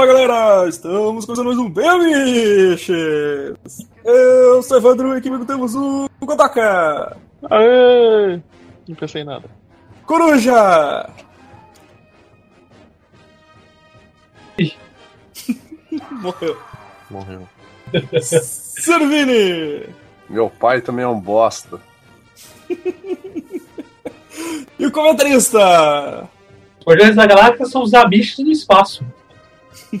Fala galera, estamos começando mais um Biches! Eu sou Evandro e aqui comigo temos o Kotaka! Aê! Não pensei em nada. Coruja! Morreu. Morreu. Servini! Meu pai também é um bosta. E o comentarista? Guardiões da Galáxia são os amish do espaço.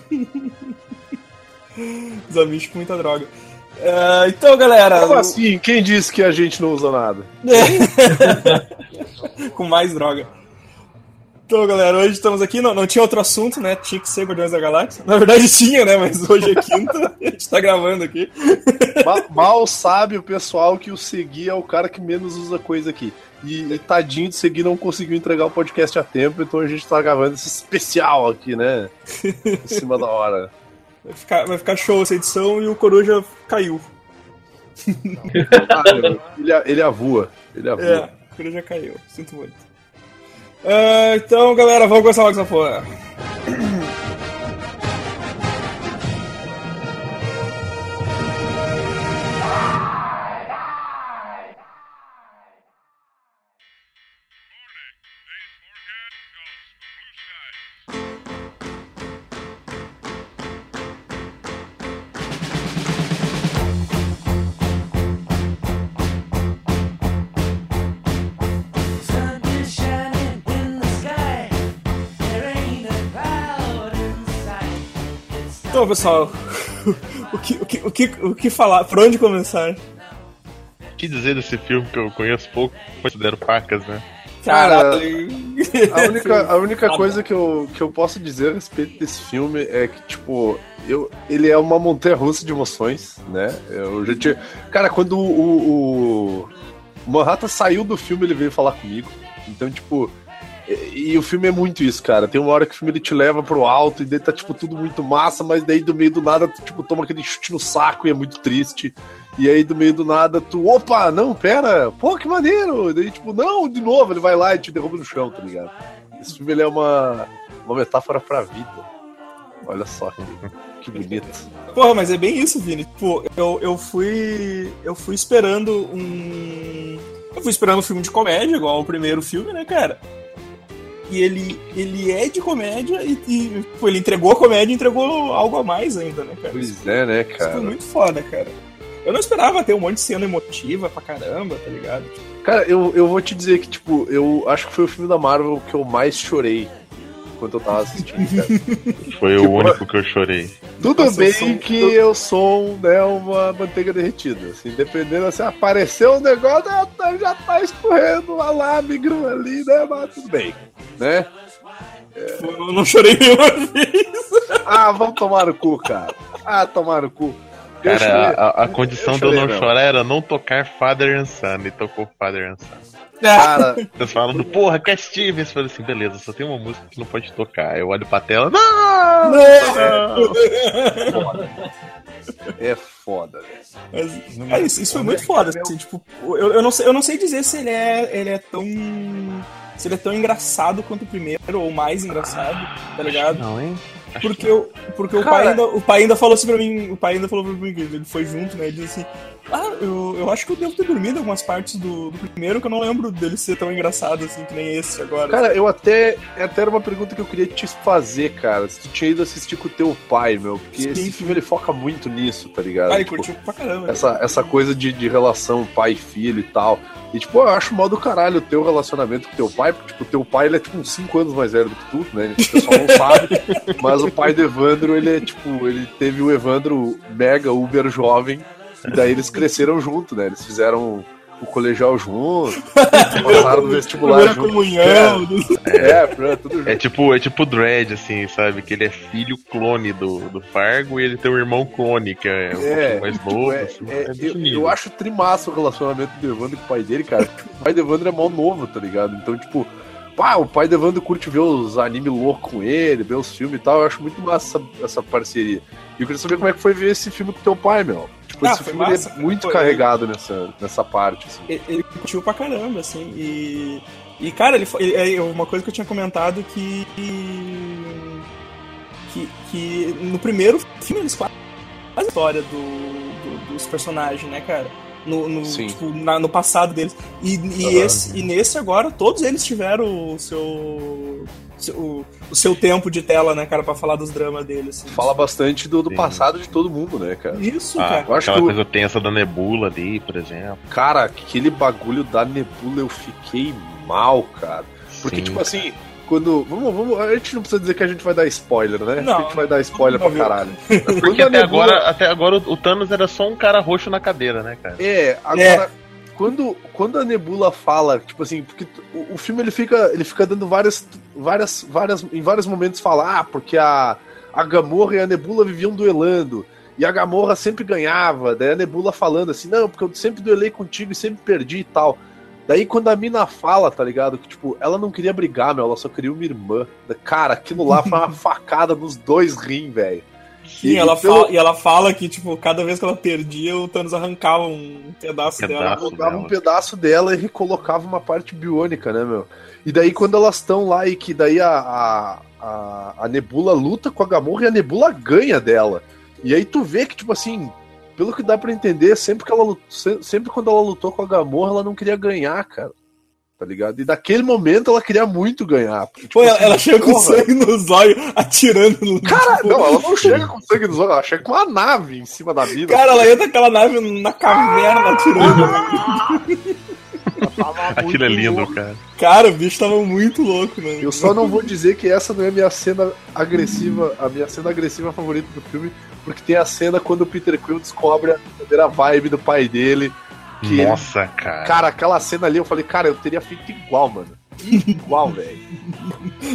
Os amigos com muita droga. É, então, galera. Como assim? Quem disse que a gente não usa nada? com mais droga. Então, galera, hoje estamos aqui. Não, não tinha outro assunto, né? Tinha que ser Guardiões da Galáxia. Na verdade tinha, né? Mas hoje é quinta. a gente tá gravando aqui. Ma- Mal sabe o pessoal que o Segui é o cara que menos usa coisa aqui. E, e tadinho de Segui não conseguiu entregar o podcast a tempo, então a gente tá gravando esse especial aqui, né? Em cima da hora. Vai ficar, vai ficar show essa edição e o Coruja caiu. Ah, ele, ele avua. Ele avua. É, o Coruja caiu. Sinto muito. É, então, galera, vamos começar logo essa porra. Então, pessoal, o que, o, que, o, que, o que falar? Por onde começar? O que dizer desse filme que eu conheço pouco, considero pacas, né? Cara, Caralho. A única, a única coisa que eu, que eu posso dizer a respeito desse filme é que, tipo, eu, ele é uma montanha russa de emoções, né? Eu já tinha. Cara, quando o, o, o Manhattan saiu do filme, ele veio falar comigo. Então, tipo. E, e o filme é muito isso, cara. Tem uma hora que o filme ele te leva pro alto e daí tá, tipo, tudo muito massa, mas daí do meio do nada, tu, tipo, toma aquele chute no saco e é muito triste. E aí, do meio do nada, tu, opa, não, pera, pô, que maneiro. E daí, tipo, não, de novo, ele vai lá e te derruba no chão, tá ligado? Esse filme ele é uma, uma metáfora pra vida. Olha só que, bonito. Porra, mas é bem isso, Vini. Tipo, eu, eu fui. Eu fui esperando um. Eu fui esperando um filme de comédia, igual o primeiro filme, né, cara? E ele, ele é de comédia e, e pô, ele entregou a comédia e entregou algo a mais ainda, né, cara? Pois é, né, Isso foi cara? muito foda, cara. Eu não esperava ter um monte de cena emotiva pra caramba, tá ligado? Cara, eu, eu vou te dizer que, tipo, eu acho que foi o filme da Marvel que eu mais chorei enquanto eu tava assistindo, cara. Foi Tipo, o único que eu chorei. Tudo Nossa, eu bem sou um- que eu sou né, uma manteiga derretida. Assim, dependendo, assim, apareceu um negócio, já tá, já tá escorrendo uma lábigro ali, né? Mas tudo bem, né? Eu não chorei nenhuma vez. Ah, vamos tomar no cu, cara. Ah, tomar no cu. Cara, a, a condição de eu chorei não mesmo. chorar era não tocar Father and Son, e tocou Father and Son. Cara, Vocês falando, porra, Cat Stevens. Eu falei assim, beleza, só tem uma música que não pode tocar. Eu olho pra tela, não! não! é foda, velho. Mas, é, isso, isso foi muito foda, assim, tipo, eu, eu, não sei, eu não sei dizer se ele é, ele é tão. Se ele é tão engraçado quanto o primeiro, ou mais engraçado, tá ligado? Não, hein? Acho Porque, eu, porque o, Cara- pai ainda, o pai ainda falou assim pra mim, o pai ainda falou pra mim, que ele foi junto, né? Ele disse assim, ah, eu, eu acho que eu devo ter dormido algumas partes do, do primeiro, que eu não lembro dele ser tão engraçado assim que nem esse agora. Cara, eu até. Até era uma pergunta que eu queria te fazer, cara. Se tu tinha ido assistir com o teu pai, meu. Porque Sim, esse filme ele foca muito nisso, tá ligado? Ah, ele Tipo, curtiu pra caramba. essa, essa coisa de, de relação pai e filho e tal. E, tipo, eu acho mal do caralho o teu relacionamento com teu pai, porque, tipo, teu pai, ele é, tipo, uns 5 anos mais velho do que tu, né? O pessoal não sabe. mas o pai do Evandro, ele é, tipo, ele teve o Evandro mega uber jovem, e daí eles cresceram junto, né? Eles fizeram o colegial junto, passaram no vestibular Primeira junto. comunhão. É, é, tudo junto. É tipo, é tipo o Dredd, assim, sabe? Que ele é filho clone do, do Fargo e ele tem um irmão clone, que é um É, pouquinho mais tipo, novo. é- assim, é, é eu, eu acho trimassa o relacionamento do Evandro com o pai dele, cara. O pai do Evandro é mal novo, tá ligado? Então, tipo, pá, o pai do Evandro curte ver os animes loucos com ele, ver os filmes e tal. Eu acho muito massa essa, essa parceria. E eu queria saber como é que foi ver esse filme com teu pai, meu. Tipo, Ah, esse filme ele massa. é muito Foi. carregado nessa, nessa parte, assim. ele, ele curtiu pra caramba, assim, e. E, cara, ele, ele- é uma coisa que eu tinha comentado que. que que, no primeiro filme eles quase a história do, do- dos personagens, né, cara? No, no, tipo, na- no passado deles. E, e, esse, e nesse agora, todos eles tiveram o seu. Seu- O, o seu tempo de tela, né, cara, pra falar dos dramas deles. Assim. Fala bastante do, do passado de todo mundo, né, cara? Isso, Ah, cara. Eu acho aquela que coisa tensa da nebula ali, por exemplo. Cara, aquele bagulho da nebula eu fiquei mal, cara. Porque, Sim. tipo assim, quando. Vamos, vamos, a gente não precisa dizer que a gente vai dar spoiler, né? Não. a gente vai dar spoiler pra caralho. Porque até nebula- agora, até agora o o Thanos era só um cara roxo na cadeira, né, cara? É, agora. Quando, quando a Nebula fala, tipo assim, porque o, o filme ele fica, ele fica dando várias, várias, várias, em vários momentos fala, ah, porque a, a Gamorra e a Nebula viviam duelando, e a Gamorra sempre ganhava, daí a Nebula falando assim, não, porque eu sempre duelei contigo e sempre perdi e tal. Daí quando a mina fala, tá ligado, que tipo, ela não queria brigar, meu, ela só queria uma irmã. Cara, aquilo lá foi uma facada nos dois rim, velho. Sim, E ela pelo- fala, e ela fala que, tipo, cada vez que ela perdia, o Thanos arrancava um pedaço, Pedaço. dela. Dela. um pedaço dela e recolocava uma parte biônica, né, meu? E daí quando elas estão lá e que daí a, a, a, a Nebula luta com a Gamorra e a Nebula ganha dela. E aí tu vê que, tipo assim, pelo que dá pra entender, sempre que ela sempre quando ela lutou com a Gamorra, ela não queria ganhar, cara. Tá ligado? E daquele momento ela queria muito ganhar. porque, tipo Pô, ela, assim, ela chega com sangue nos olhos, atirando no. Cara, tipo, não, ela não chega com sangue nos olhos, ela chega com uma nave em cima da mina. Cara, ela entra aquela nave na caverna atirando. Ela tava Aquilo é lindo, louca. cara. Cara, o bicho tava muito louco, mano. Eu só não vou dizer que essa não é a minha cena agressiva, a minha cena agressiva favorita do filme, porque tem a cena quando o Peter Quill descobre a verdadeira vibe do pai dele. Que Nossa, cara. Cara, aquela cena ali eu falei, cara, eu teria feito igual, mano. Igual, velho.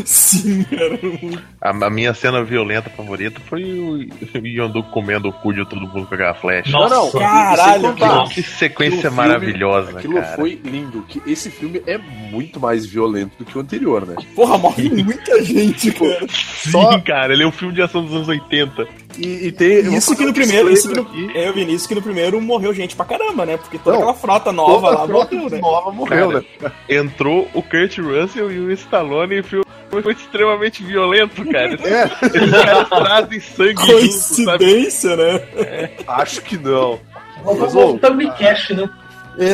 Sim, cara. muito- A, a minha cena violenta favorita foi o Yondu comendo o cu de todo mundo com aquela flecha. Não, não, Nossa, caralho, nossa. Que sequência Aquilo maravilhosa, Aquilo cara. foi lindo. Que esse filme é muito mais violento do que o anterior, né? Porra, morre muita gente, cara. Sim, só- cara, ele é um filme de ação dos anos 80. E, e tem. Isso fazer que no um primeiro. Isso que no, é, eu vi nisso que no primeiro morreu gente pra caramba, né? Porque toda Não, aquela frota nova Toda lá frota morreu, né? nova morreu, Cara, né? Entrou o Kurt Russell e o Stallone e o filme foi extremamente violento, cara. É, caras trazem sangue junto? Coincidência, né? acho que não. Vamos Mas, voltando em cash, né?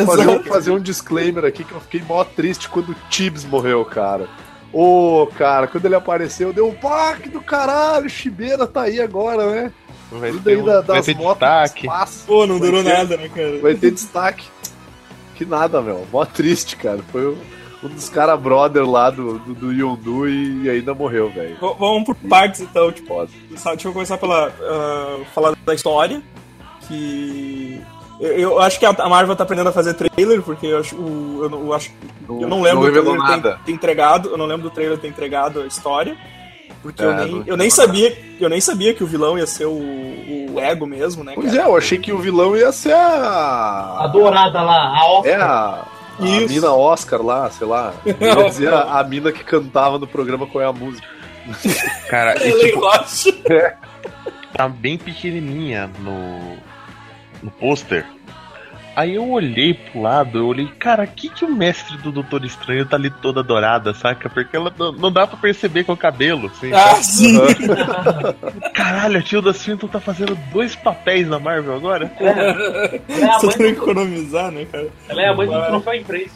fazer, Exato. fazer um disclaimer aqui que eu fiquei mó triste quando o Tibbs morreu, cara. Ô, cara, quando ele apareceu, deu um parque do caralho, Chibeira tá aí agora, né? Vai Tudo ter, aí um- da, vai das ter motos destaque. espaço. Pô, não Vai durou ter- nada, né, cara? Vai ter destaque. Que nada, meu. Mó triste, cara. Foi um, um dos caras brother lá do, do, do Yondu e ainda morreu, velho. Vamos por partes então, tipo. Sabe, Deixa eu começar pela. ah, falar da história. Que. Eu, eu acho que a Marvel tá aprendendo a fazer trailer, porque eu acho. eu, não- eu acho eu não lembro não do trailer nada. ter, ter entregado. Eu não lembro do trailer ter entregado a história. Porque eu É, nem, não eu nem sabia. Eu nem sabia que o vilão ia ser o, o ego mesmo, né? Pois cara? é, eu achei que o vilão ia ser a. A dourada lá, a Oscar. É a. A mina Oscar lá, sei lá. Eu ia dizer a, a mina que cantava no programa Qual é a Música. Cara, e, tipo, Roche. tá bem pequenininha no, no pôster. Aí eu olhei pro lado, eu olhei, cara, que que o mestre do Doutor Estranho tá ali toda dourada, saca? Porque ela não, não dá pra perceber com o cabelo, assim. Ah, sim! Caralho, a Tilda Swinton tá fazendo dois papéis na Marvel agora? Ela é a Só mãe, tem que economizar, né, cara? ela é a mãe do troféu imprensa.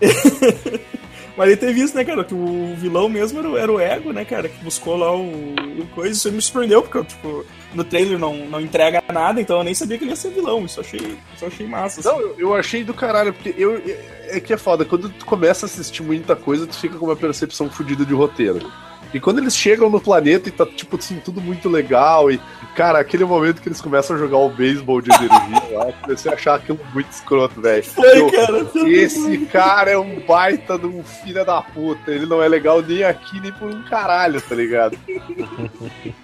Mas ele teve isso, né, cara? Que o vilão mesmo era, o- era o ego, né, cara? Que buscou lá o, o coisa. Isso me surpreendeu, porque, tipo, no trailer não, não entrega nada, então eu nem sabia que ele ia ser vilão. Isso eu achei, isso eu achei massa. assim. Não, eu, eu achei do caralho, porque eu. É que é foda, quando tu começa a assistir muita coisa, tu fica com uma percepção fodida de roteiro. E quando eles chegam no planeta e tá, tipo assim, tudo muito legal, e, cara, aquele momento que eles começam a jogar o beisebol de energia lá, eu comecei a achar aquilo muito escroto, velho. Foi, Eu- cara. Esse cara é um baita de um filho da puta. Ele não é legal nem aqui, nem por um caralho, tá ligado?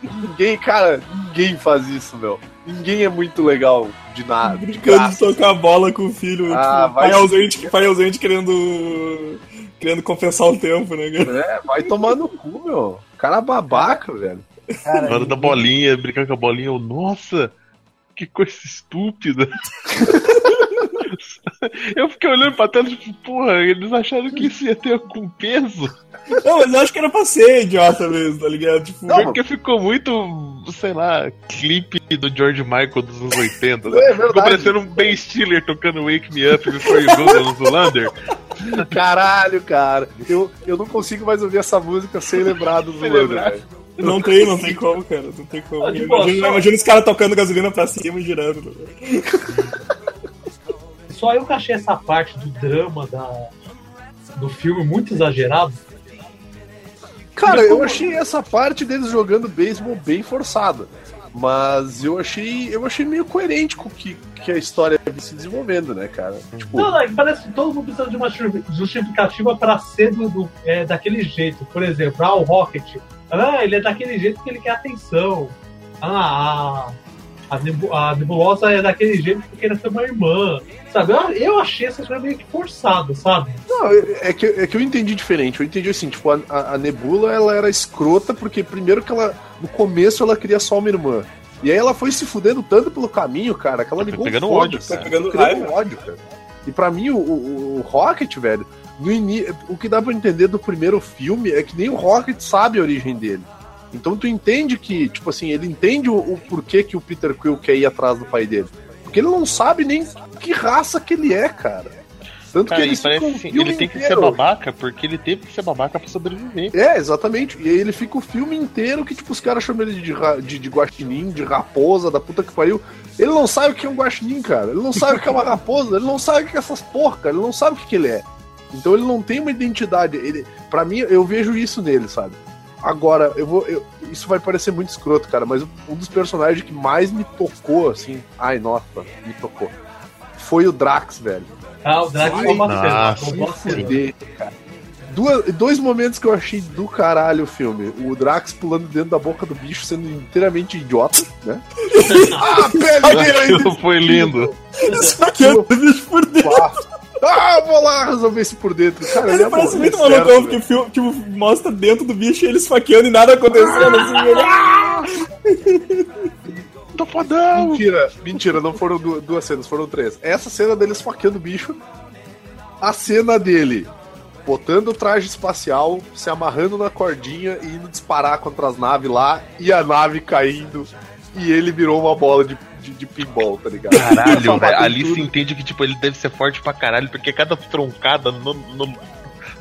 ninguém, cara, ninguém faz isso, meu. Ninguém é muito legal de nada. de Brincando de graça. tocar bola com o filho. Ah, tipo, vai pai, se- ausente, pai ausente querendo. Querendo compensar o tempo, né, cara? É, vai tomar no cu, meu. Cara babaca, velho. Na hora da bolinha, brincando com a bolinha, eu, nossa, que coisa estúpida. Eu fiquei olhando pra tela, tipo, porra, eles acharam que isso ia ter algum peso. Não, mas eu acho que era pra ser idiota mesmo, tá ligado? Tipo, Não, Porque ficou muito, sei lá, clipe do George Michael dos anos 80. É né? Ficou verdade. parecendo um Ben Stiller tocando Wake Me Up Before You Go do Zulander. Caralho, cara. Eu, eu não consigo mais ouvir essa música sem lembrar do Zulander, não tem, não tem como, cara. Não tem como. Ah, Imagina, imagina os caras tocando gasolina pra cima e girando. Só eu que achei essa parte do drama da, do filme muito exagerado. Cara, eu achei essa parte deles jogando beisebol bem forçada. Mas eu achei, eu achei meio coerente com o que, que a história vem se desenvolvendo, né, cara? Tipo, Não, não, parece que todo mundo precisa de uma justificativa para ser do, do- é, daquele jeito. Por exemplo, ah, o Rocket. Ah, ele é daquele jeito porque ele quer atenção. Ah, a, a, nebu- a nebulosa é daquele jeito porque ele é uma irmã. Sabe? Eu, eu achei essa coisa meio que forçada, sabe? Não, é que, é que eu entendi diferente. Eu entendi assim, tipo, a, a- a Nebula ela era escrota porque primeiro que ela. No começo ela queria só uma irmã. E aí ela foi se fudendo tanto pelo caminho, cara, que ela Foi ligou pegando foda, ódio, cara. foi pegando Foi raiva. ódio, cara. E pra mim, o, o, o Rocket, velho, no ini... o que dá pra entender do primeiro filme é que nem o Rocket sabe a origem dele. Então tu entende que, tipo assim, ele entende o, o porquê que o Peter Quill quer ir atrás do pai dele. Porque ele não sabe nem que raça que ele é, cara. Tanto Cara, que e eles parece ele tem que ser babaca porque ele teve que ser babaca pra sobreviver. é, exatamente. E aí ele fica o filme inteiro que, tipo, os caras chamam ele de, de, de guaxinim, de raposa, da puta que pariu. Ele não sabe o que é um guaxinim, cara. Ele não sabe o que é uma raposa, ele não sabe o que é essas porca, ele não sabe o que, que ele é. Então ele não tem uma identidade. Ele, para mim, eu vejo isso nele, sabe? Agora, eu vou. eu- isso vai parecer muito escroto, cara, mas um dos personagens que mais me tocou, assim. Ai, nossa, me tocou. Foi o Drax, velho. Ah, o Drax foi uma fuder, cara. Duas- dois momentos que eu achei do caralho o filme. O Drax pulando dentro da boca do bicho, sendo inteiramente idiota, né? ah, pele dele ainda Aquilo foi lindo. Que eu bicho por dentro. Ah, vou lá resolver isso por dentro. Cara, Ele é parece bom, muito é certo, malucão, porque o filme tipo, mostra dentro do bicho e ele esfaqueando e nada acontecendo assim. Ele... "Ah!" Tô fodão! Mentira, mentira, não foram du- duas cenas, foram três. Essa cena dele esfaqueando o bicho. A cena dele botando o traje espacial, se amarrando na cordinha e indo disparar contra as naves lá, e a nave caindo, e ele virou uma bola de, de, de pinball, tá ligado? Caralho, velho. Ali tudo. se entende que, tipo, ele deve ser forte pra caralho, porque cada troncada no, no-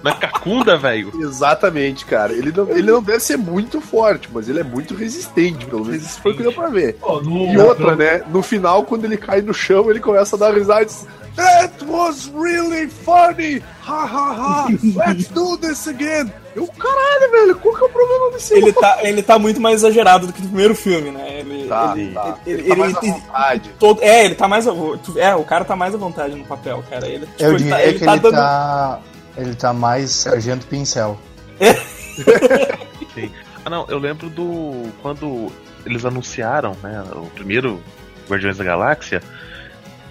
na cacunda, velho. Exatamente, cara. Ele não, ele não deve ser muito forte, mas ele é muito resistente, pelo menos isso foi o que deu pra ver. Pô, no- E outra, né? No final, quando ele cai no chão, ele começa a dar risada diz: That was really funny! Ha ha ha! Let's do this again! Eu, caralho, velho, qual que é o problema desse Ele tá, ele tá muito mais exagerado do que no primeiro filme, né? Ele, Tá, ele, tá. ele- Ele tá mais ele- à vontade. todo, é, ele tá mais. É, o cara tá mais à vontade no papel, cara. Ele, tipo, Eu ele tá, ele que tá ele dando. tá. Ele tá mais Sargento Pincel. Sim. Ah, não, eu lembro do. Quando eles anunciaram, né? O primeiro Guardiões da Galáxia,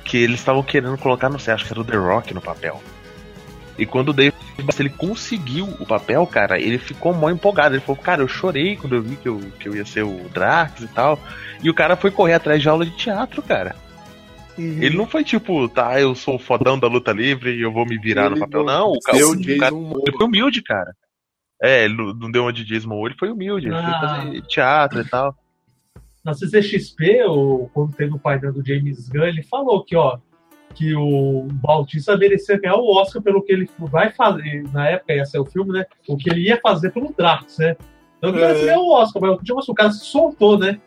que eles estavam querendo colocar, não sei, acho que era o The Rock no papel. E quando o Dave Bautista, ele conseguiu o papel, cara, ele ficou mó empolgado. Ele falou, cara, eu chorei quando eu vi que eu, que eu ia ser o Drax e tal. E o cara foi correr atrás de aula de teatro, cara. Ele não foi tipo, tá, eu sou o fodão da luta livre e eu vou me virar no Ele papel. não Não, o cara, o cara- ele foi humilde, cara. É, ele não deu uma de Jason ele foi humilde. Ele foi Ah. fazer teatro e tal. Na CCXP, o, quando teve o painel do James Gunn, ele falou que, ó, que o Bautista merecia ganhar o Oscar pelo que ele vai fazer, na época ia ser o filme, né? O que ele ia fazer pelo Drax, né? Então ele É. merecia ganhar o Oscar, mas tipo assim, o cara se soltou, né?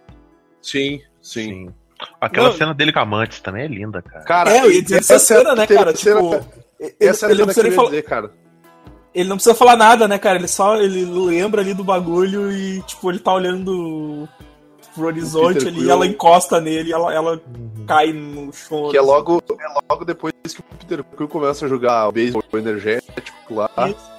Sim, sim. Sim. Aquela Não. cena dele com a Amantes também é linda, cara. Cara, É, dizer essa essa cena, né, cara? terceira- Tipo, ele, essa é a ele não cena que precisa falar. dizer, cara. Ele não precisa falar nada, né, cara? Ele só ele lembra ali do bagulho e, tipo, ele tá olhando pro horizonte ali Quill. e ela encosta nele e ela, ela cai no chão. Que é assim. logo, é logo depois que o Peter Quill começa a jogar o beisebol energético lá. Isso.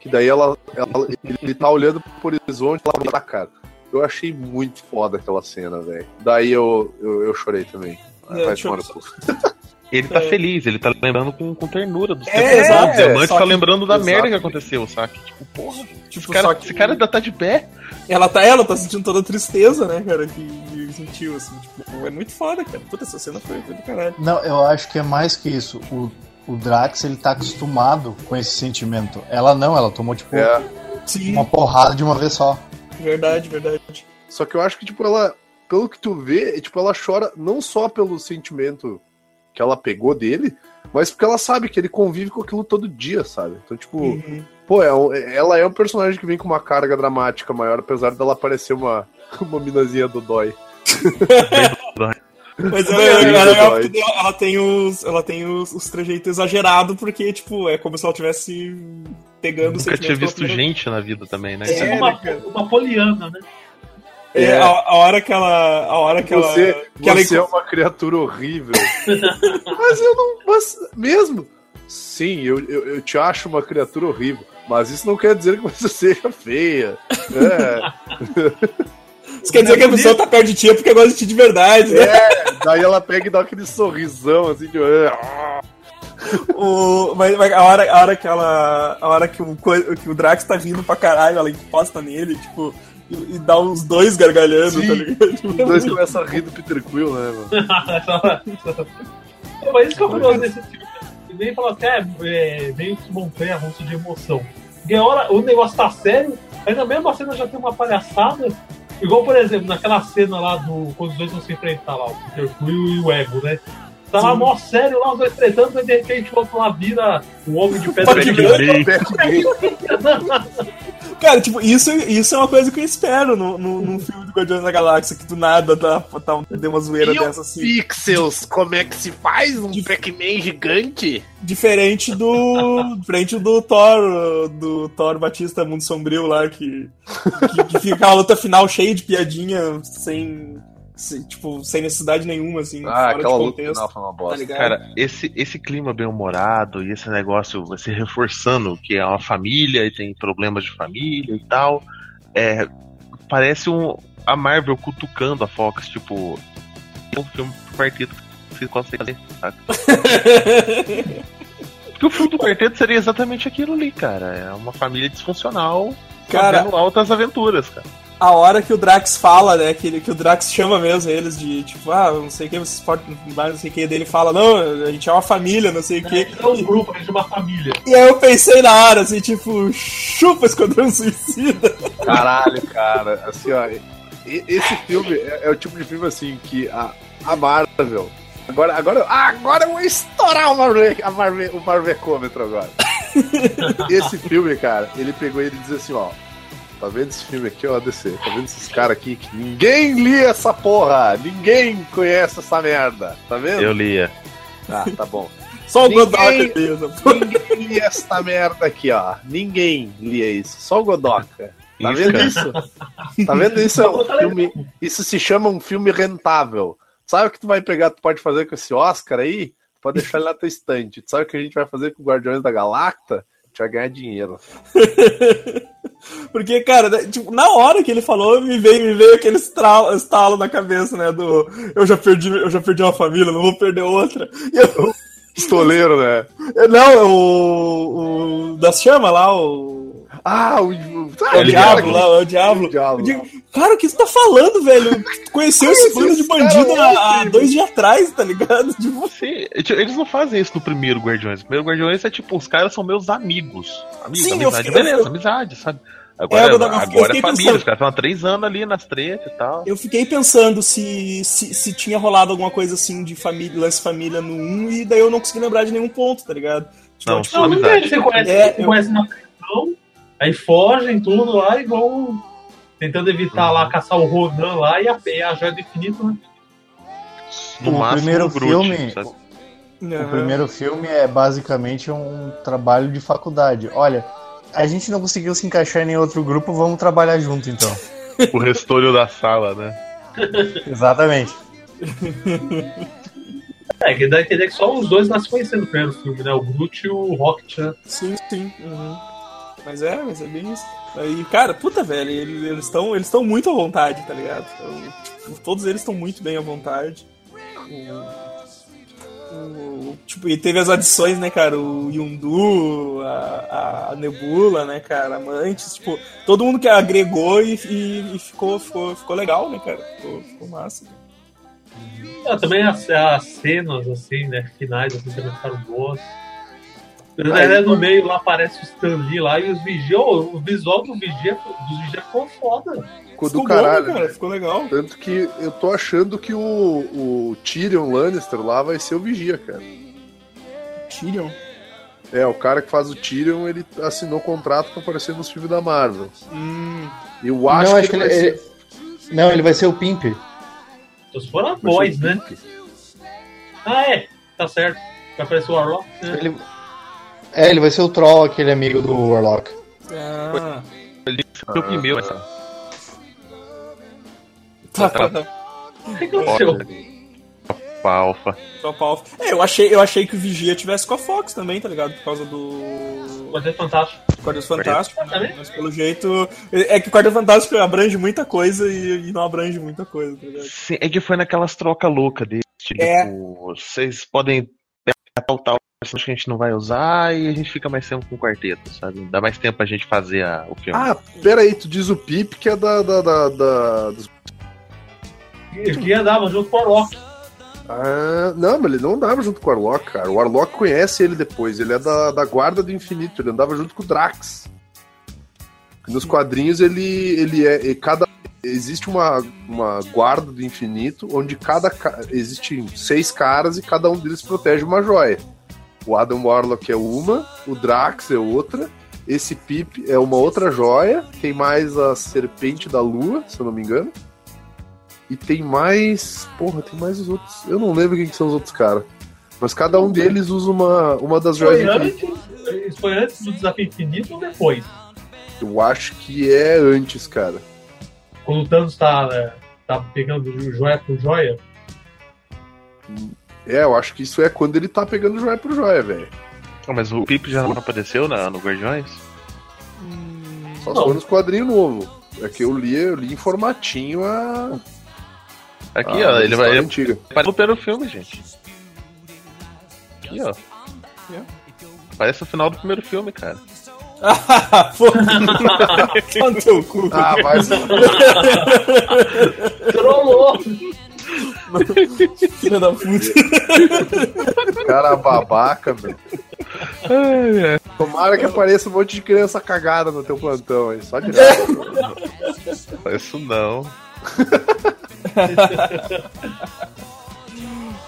Que daí ela, ela- ele tá olhando pro horizonte e ela tá, cara. Eu achei muito foda aquela cena, velho. Daí eu, eu, eu chorei também. É, Vai deixa eu- tomar no cu. Ele tá É. feliz, ele tá lembrando com, com ternura dos É, tempos exato. bons. E a Amantes Só tá que- lembrando da merda que aconteceu, saca? Tipo, porra, esse Tipo, cara, só que esse cara ainda tá de pé. ela tá, ela tá sentindo toda a tristeza, né, cara? Que, sentiu, assim, tipo, é muito foda, cara. Puta, essa cena foi, foi do caralho. Não, eu acho que é mais que isso. O, o Drax, ele tá acostumado com esse sentimento. Ela não, ela tomou, tipo, É. Sim, uma porrada de uma vez só. verdade, verdade. Só que eu acho que, tipo, ela, pelo que tu vê, tipo, ela chora não só pelo sentimento que ela pegou dele, mas porque ela sabe que ele convive com aquilo todo dia, sabe? Então, tipo, Uhum. pô, é um- ela é um personagem que vem com uma carga dramática maior, apesar dela parecer uma, uma minazinha do dói. Mas é, Bem, é, é legal dói. porque ela tem os, ela tem os, os trejeitos exagerados, porque, tipo, é como se ela estivesse pegando o Nunca tinha visto gente na vida também, né? É, É né, uma, cara? uma poliana, né? É, É. a, a hora que ela. A hora que Você, ela. Que ela você é uma criatura horrível. mas eu não. Mas mesmo. Sim, eu, eu, eu te acho uma criatura horrível. Mas isso não quer dizer que você seja feia. É. Isso quer dizer que a pessoa tá perto de ti é porque gosta de ti de verdade, né? Daí ela pega e dá aquele sorrisão assim de. "Ah". O, mas, mas a, hora, a hora que ela. A hora que o, que o Drax tá vindo pra caralho, ela encosta nele, tipo. E, e dá os dois gargalhando, Sim. tá ligado? Os dois começam a rir do Peter Quill, né, mano? Pô, Mas isso que eu curioso desse filme. E nem falar assim, é, é meio que montanha russa de emoção. Porque a hora o negócio tá sério, aí na mesma cena já tem uma palhaçada. Igual, por exemplo, naquela cena lá do. Quando os dois vão se enfrentar lá, o Peter Quill e o Ego, né? Tá lá mó sério lá, os dois tretando, mas de repente o outro lá vira o homem de pedra Pode Cara, tipo, isso, isso é uma coisa que eu espero no, no, num filme do Guardiões da Galáxia, que do nada tá, tá, deu uma zoeira dessa assim. Pixels, como é que se faz um Pac-Man gigante? Diferente do. diferente do Thor, do Thor Batista Mundo Sombrio lá, que, que, que fica a luta final cheia de piadinha, sem. Sem, tipo, sem necessidade nenhuma, assim, Ah, fora aquela de luta contexto. final foi uma Tá bosta. ligado? Cara, esse, esse clima bem-humorado e esse negócio vai se reforçando que é uma família e tem problemas de família e tal, é, parece um, a Marvel cutucando a Fox, tipo, um filme do quarteto que vocês conseguem fazer? Porque o filme do quarteto seria exatamente aquilo ali, cara. É uma família disfuncional Cara- fazendo altas aventuras, cara. A hora que o Drax fala, né? Que, ele- que o Drax chama mesmo eles de tipo, ah, não sei o que, vocês podem. Não sei o que, dele fala, não, a gente é uma família, não sei o que. É um grupo, a gente é uma família. E aí eu pensei na hora, assim, tipo, chupa Esquadrão Suicida. Caralho, cara. Assim, ó. Esse filme é, é o tipo de filme assim que a, a Marvel. Agora, agora, agora eu vou estourar o, Marvel, a Marvel, o Marvecômetro agora. Esse filme, cara, ele pegou e ele diz assim, ó. Tá vendo esse filme aqui, ó, DC? Tá vendo esses caras aqui que ninguém lia essa porra? Ninguém conhece essa merda. Tá vendo? Eu lia. Ah, tá bom. Só o Ninguém- Godoka mesmo. Ninguém lia essa merda aqui, ó. Ninguém lia isso. Só o Godoka. Tá vendo isso? Tá vendo isso? É um filme. Isso se chama um filme rentável. Sabe o que tu vai pegar, tu pode fazer com esse Oscar aí? Tu pode deixar ele na tua estante. Tu sabe o que a gente vai fazer com o Guardiões da Galacta? A gente vai ganhar dinheiro. Porque, cara, né, tipo, na hora que ele falou, me veio, me veio aquele estalo, estalo na cabeça, né? Do eu já perdi, eu já perdi uma família, não vou perder outra. E eu, Pistoleiro, né? eu- não, é o, o das chamas lá, o Ah, o, ah, É o diabo era- lá, é o diabo. O diabo. Eu cara, o que você tá falando, velho? Conheceu esse bando de bandido há, há dois dias atrás, tá ligado? Tipo, Sim, eles não fazem isso no primeiro Guardiões. O primeiro Guardiões é tipo, os caras são meus amigos. Amigos, Sim, eu amizade, fiquei- beleza, eu- amizade, sabe? Agora, É, eu agora fiquei é família, pensando- os caras estão há três anos ali nas tretas e tal. eu fiquei pensando se, se, se tinha rolado alguma coisa assim de família, lance família no 1, e daí eu não consegui lembrar de nenhum ponto, tá ligado? Tipo, Não, tipo, Não, não tem, você conhece, É, você eu- conhece na prisão, aí fogem tudo lá e vão tentando evitar Uhum. lá, caçar o Ronan lá e a, e a joia do infinito, né? No O máximo primeiro o Groot, filme- sabe? né, O primeiro filme é basicamente um trabalho de faculdade. Olha, a gente não conseguiu se encaixar em nenhum outro grupo, vamos trabalhar junto então. O restolho da sala, né? Exatamente. É, que dá a entender que só os dois se conhecendo no primeiro filme, né? O Groot e o Rocket, né? Sim, sim. uhum. Mas é, mas é bem isso. Aí, cara, puta, velho, eles estão eles estão muito à vontade, tá ligado? Então, todos eles estão muito bem à vontade. O- O- tipo, e teve as adições, né, cara? O Yundu, a, a Nebula, né, cara? A Mantis, tipo, todo mundo que agregou e, e- e ficou, ficou, ficou legal, né, cara? Ficou, ficou massa. Ah, também as, as cenas, assim, né? Finais, assim, também ficaram boas. Aí, no meio lá aparece o Stan Lee lá e os Vigia, o visual do Vigia, dos Vigia ficou foda. Ficou do Ficou caralho. bom, né, cara? né? Ficou legal. Tanto que eu tô achando que o, o Tyrion Lannister lá vai ser o Vigia, cara. Tyrion. É, o cara que faz o Tyrion, ele assinou contrato pra aparecer nos filmes da Marvel. Hum, E eu acho, não, acho que vai ele, ser- ele- Não, ele vai ser o Pimp. Então, se for a vai ser voz, o né? Pimp. Ah, é. Tá certo. Vai aparecer o Warlock. né? Ele... É, ele vai ser o Troll, aquele amigo do Warlock. ah, Eu vi meu, essa tá, Tá. tá. O que aconteceu? Tropa Alpha. É, eu achei, eu achei que o Vigia tivesse com a Fox também, tá ligado? Por causa do. Mas é fantástico. Quarteto Fantástico, Também? né? Mas pelo jeito. É que o Quarteto Fantástico abrange muita coisa e, e não abrange muita coisa, tá ligado? Sim, é que foi naquelas trocas loucas dele. Tipo, É. vocês podem pegar tal, tal personagem que a gente não vai usar e a gente fica mais tempo com o quarteto, sabe? Dá mais tempo pra gente fazer a- o filme. Ah, pera aí, tu diz o Pip que é da, da, da, da- dos- que andava junto com o Warlock. Ah, não, mas ele não andava junto com o Warlock, cara. O Warlock conhece ele depois. Ele é da, da Guarda do Infinito. Ele andava junto com o Drax. Nos quadrinhos ele, ele é. cada existe uma, uma guarda do infinito onde cada ca- existem seis caras e cada um deles protege uma joia. O Adam Warlock é uma, o Drax é outra, esse Pip é uma outra joia, tem mais a serpente da lua, se eu não me engano. E tem mais. Porra, tem mais os outros. Eu não lembro quem que são os outros caras. Mas cada um deles usa uma, uma das joias Foi infinito. antes, isso foi antes do Desafio Infinito ou depois? Eu acho que é antes, cara. Quando o Thanos tá, né, tá pegando joia por joia. É, eu acho que isso é quando ele tá pegando joia por joia, velho. Ah, mas o Pip já não apareceu na, no Guardiões? Só se for nos quadrinhos novos. É que eu li, eu li em formatinho a. Aqui, a ó, ele vai. antiga. apareceu pelo filme, gente. Aqui, ó. Parece o final do primeiro filme, cara. Ah, teu cu. Ah, mas. Trollou! Filha da puta. cara babaca, velho. Tomara que apareça um monte de criança cagada no teu plantão aí, só de Isso não.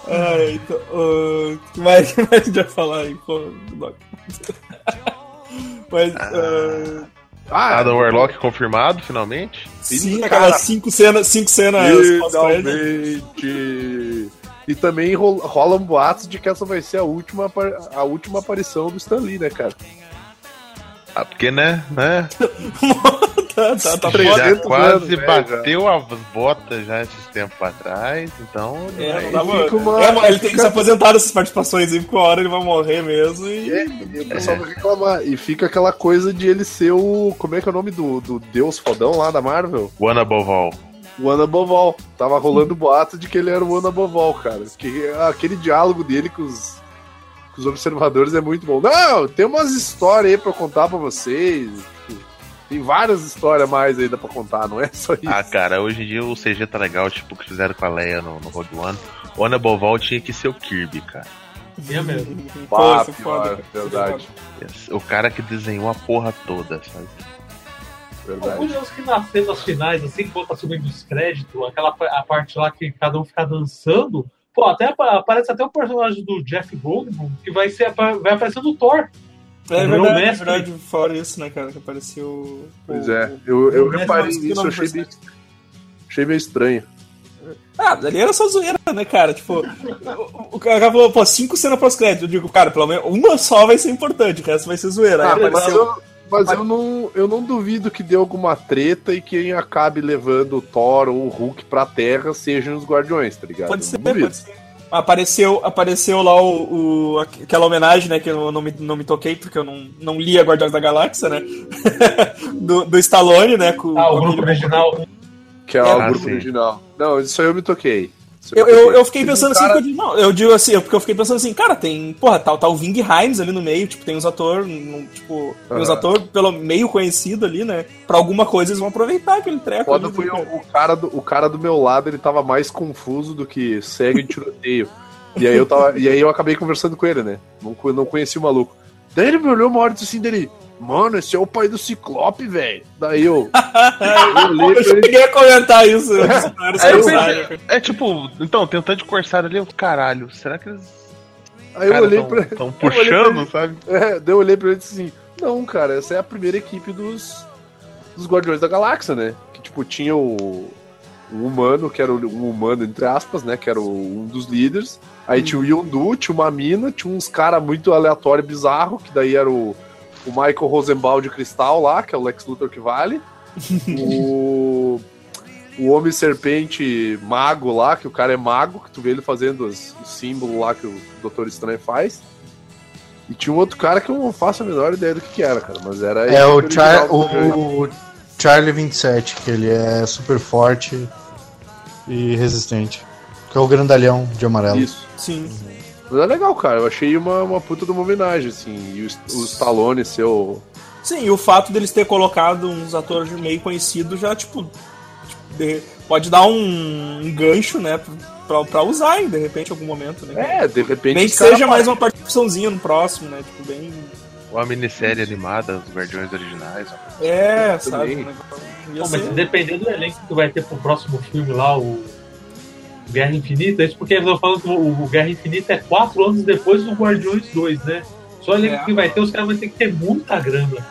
Ai, então, o que mais, que mais a gente vai falar aí, pô, Doc? Mas, ah, Ah, Adam Warlock confirmado, finalmente. sim, cara. aquelas cinco cenas, cinco cenas. Finalmente! E também ro- rolam boatos de que essa vai ser a última, a última aparição do Stan Lee, né, cara? Ah, porque, né? né? Tá, tá, tá já 300 quase né, bateu as botas já esses tempos atrás, então. É, fica uma- é, mas ele tem que se aposentar dessas participações aí, porque uma hora ele vai morrer mesmo e. É, e o pessoal vai reclamar. E fica aquela coisa de ele ser o. Como é que é o nome do, do deus fodão lá da Marvel? One above all. O Ana Boval. Tava rolando boato de que ele era o Ana Boval, cara. Porque aquele diálogo dele com os, com os observadores é muito bom. Não, tem umas histórias aí pra eu contar pra vocês. Tipo, Tem várias histórias mais ainda pra contar, não é só isso. Ah, cara, hoje em dia o CG tá legal, tipo o que fizeram com a Leia no, no Rogue One. O Ana Boval tinha que ser o Kirby, cara. É mesmo. Pá, é verdade. O cara que desenhou a porra toda, sabe? O verdade. curioso que nas cenas finais, assim, quando tá subindo os créditos, aquela a parte lá que cada um fica dançando, pô, até apa- aparece até o personagem do Jeff Goldblum, que vai, ser, vai aparecer no Thor. É verdade, é mestre. verdade, fora isso, né, cara, que apareceu. Pois o- é, eu, eu reparei nisso, nome achei meio, achei meio estranho. Ah, ali era só zoeira, né, cara? Tipo, o, o cara falou, pô, cinco cenas pós-crédito. Eu digo, cara, pelo menos uma só vai ser importante, o resto vai ser zoeira. Ah, mas eu, mas eu não, eu não duvido que dê alguma treta e quem acabe levando o Thor ou o Hulk pra terra sejam os Guardiões, tá ligado? Pode Eu ser, pode ser. Apareceu, apareceu lá o, o- aquela homenagem, né? Que eu não me, não me toquei, porque eu não, não li a Guardiões da Galáxia, né? do, do Stallone, né? Com, Ah, o com grupo original. Que é o Ah, grupo sim. original. Não, isso aí eu me toquei. Eu, eu, eu fiquei pensando O cara- assim, eu digo, não, eu digo assim, porque eu fiquei pensando assim, cara, tem, porra, tá, tá o Ving Hines ali no meio, tipo, tem uns atores, tipo, tem uns Aham. atores pelo meio conhecido ali, né? Pra alguma coisa eles vão aproveitar aquele treco. Foda ali, foi né, o, cara? do, o cara do meu lado, ele tava mais confuso do que cego em tiroteio. e, aí eu tava, e aí eu acabei conversando com ele, né? Não, não conheci o maluco. Daí ele me olhou uma hora e disse assim dele, mano, esse é o pai do Ciclope, velho. Daí eu. eu ele, cheguei a comentar isso. eu disse, "Não, era só Aí eu usar", pensei, é tipo, então, tentando de Corsário ali, eu, caralho, será que eles aí eu cara, olhei tão, pra tão eu olhei pra puxando, ele. sabe? É, daí eu olhei pra ele e disse assim: Não, cara, essa é a primeira equipe dos, dos Guardiões da Galáxia, né? Que tipo, tinha o. Um humano, que era o- um humano, entre aspas, né? Que era o- um dos líderes. Aí tinha o Yondu, tinha uma mina, tinha uns caras muito aleatório e bizarro, que daí era o, o Michael Rosenbaum de cristal lá, que é o Lex Luthor que vale. o. O Homem Serpente Mago lá, que o cara é mago, que tu vê ele fazendo os, os símbolos lá que o Doutor Estranho faz. E tinha um outro cara que eu não faço a menor ideia do que, que era, cara. Mas era. É o, esse Char Guardiões. o Charlie 27, que ele é super forte e resistente. Que é o grandalhão de amarelo. Isso. Sim. Mas é legal, cara. Eu achei uma, uma puta de uma homenagem, assim. E o, o Stallone ser o. Sim, e o fato deles ter colocado uns atores meio conhecidos já, tipo, tipo, de- pode dar um, um gancho, né, pra, pra usar em, de repente, em algum momento, né? É, de repente. Nem que cara seja mais uma participaçãozinha no próximo, né? Tipo, bem. Uma minissérie animada dos Guardiões originais. ó. É, sabe? Negócio- ia Bom, mas dependendo do elenco que vai ter pro próximo filme lá, o Guerra Infinita, isso porque eles estão falando que o Guerra Infinita é quatro anos depois do Guardiões 2, né? Só o elenco É. que vai ter, os caras vão ter que ter muita grana.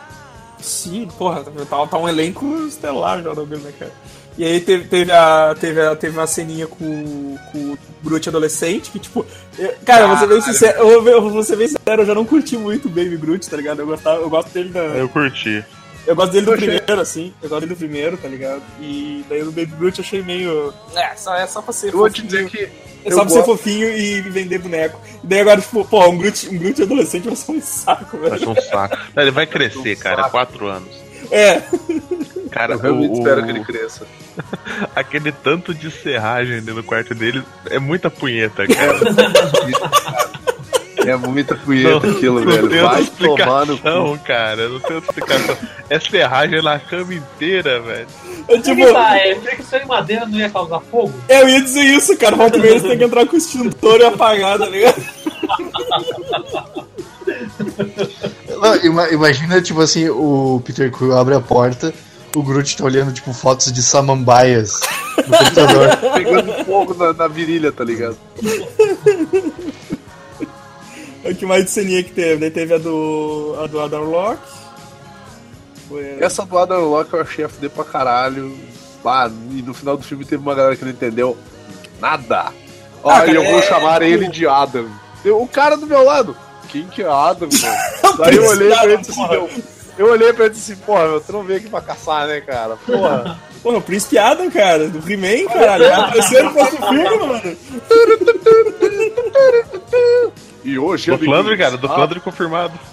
Sim, porra, tá, tá um elenco estelar já no né, cara? E aí teve, teve, a, teve, a, teve uma ceninha com, com o Groot adolescente, que tipo. eu- Cara, vou ser bem sincero, eu, vou- eu vou ser bem sincero, eu já não curti muito o Baby Groot, tá ligado? Eu, gostava, eu gosto dele da. Eu curti. Eu gosto dele do achei- primeiro, assim. Eu gosto dele do primeiro, tá ligado? E daí o Baby Groot eu achei meio. É, só, é só pra ser Eu vou te fofinho. dizer que. É eu só pra ser gosto- fofinho e vender boneco. E daí agora, tipo, pô, um Groot, um Groot adolescente vai ser um saco, Vai velho. ser um saco. Não, ele vai crescer, cara, quatro anos. É, Cara, Eu realmente o- espero que ele cresça. aquele tanto de serragem ali no quarto dele é muita punheta, cara. É muita punheta aquilo, não velho. tem Vai tomar no cu. explicação, cara. Não tem explicação. É serragem na cama inteira, velho. é Tipo, tá, é, fricção em madeira não ia causar fogo? Eu ia dizer isso, cara. Volta e meia você tem que entrar com o extintor e apagar, tá ligado? Não, ima- imagina, tipo assim, o Peter Quill abre a porta, o Groot tá olhando, tipo, fotos de samambaias no computador. Pegando fogo na, na virilha, tá ligado? O que mais de ceninha que teve? Daí teve a do. a do Adam Locke. Foi a- Essa do Adam Locke eu achei a fuder pra caralho. Ah, e no final do filme teve uma galera que não entendeu nada. Olha, cara, eu vou é- chamar ele de Adam. Eu- o cara do meu lado. Quem que é Adam, mano? Daí eu olhei pra ele e disse eu, olhei pra ele e disse assim, porra, meu, tu não veio aqui pra caçar, né, cara? Porra. Porra, o Príncipe Adam, cara, do He-Man, caralho. Vai aparecer no próximo filme, mano. E hoje Do amiguinhos, Flandre, cara, do ah, Flandre confirmado.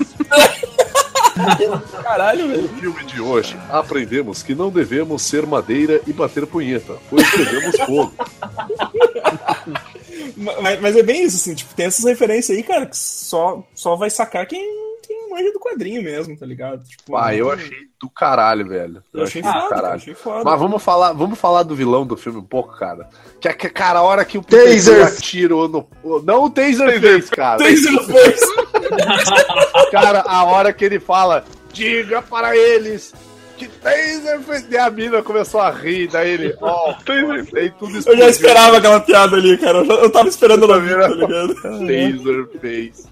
Caralho, No velho. filme de hoje, aprendemos que não devemos ser madeira e bater punheta, pois pegamos fogo. Mas, mas é bem isso, assim, tipo, tem essas referências aí, cara, que só, só vai sacar quem, manja do quadrinho mesmo, tá ligado? Tipo, Ah, eu achei do caralho, velho. Eu achei do foda, cara, caralho. achei foda. Mas vamos falar, vamos falar do vilão do filme um pouco, cara. Que, que cara, a hora que o Taser. Atirou no. Não o Taser fez, cara. Taser Force. Cara, a hora que ele fala, diga para eles que Taser fez. E a mina começou a rir, daí ele, ó, Taser. daí tudo Eu já explodiu. esperava aquela piada ali, cara. Eu, já- eu tava esperando ela vir, tá ligado? Taser fez.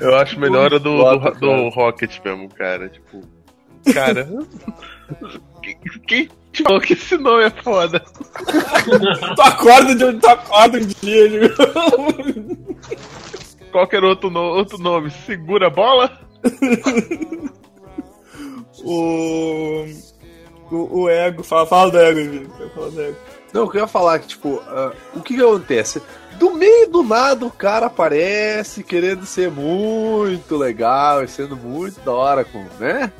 Eu acho melhor a do, do, do Rocket mesmo, cara. Tipo, cara. quem, quem te falou que esse nome é foda? Tu acorda de tu acorda um dia, tipo. Qualquer outro, no- outro nome, segura a bola? O. O, o ego. Fala, fala do ego, Vini. Fala do ego. Não, eu queria falar que, tipo, ah, o que que acontece? Do meio do nada o cara aparece querendo ser muito legal e sendo muito da hora com, né?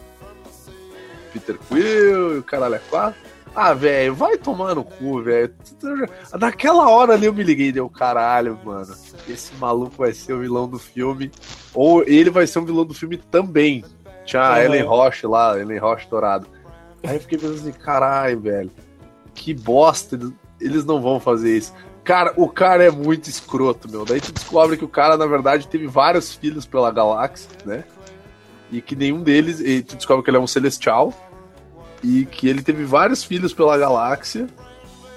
Peter Quill e o caralho é quatro. Ah, velho, vai tomar no cu, velho. Naquela hora ali eu me liguei e deu caralho, mano. Esse maluco vai ser o vilão do filme. Ou ele vai ser o vilão do filme também. Tinha a. Ellen Roche lá, Ellen Roche dourado. Aí eu fiquei pensando assim, caralho, velho. Que bosta, eles, não vão fazer isso. Cara, o cara é muito escroto, meu. Daí tu descobre que o cara, na verdade, teve vários filhos pela galáxia, né? E que nenhum deles. E tu descobre que ele é um celestial. E que ele teve vários filhos pela galáxia.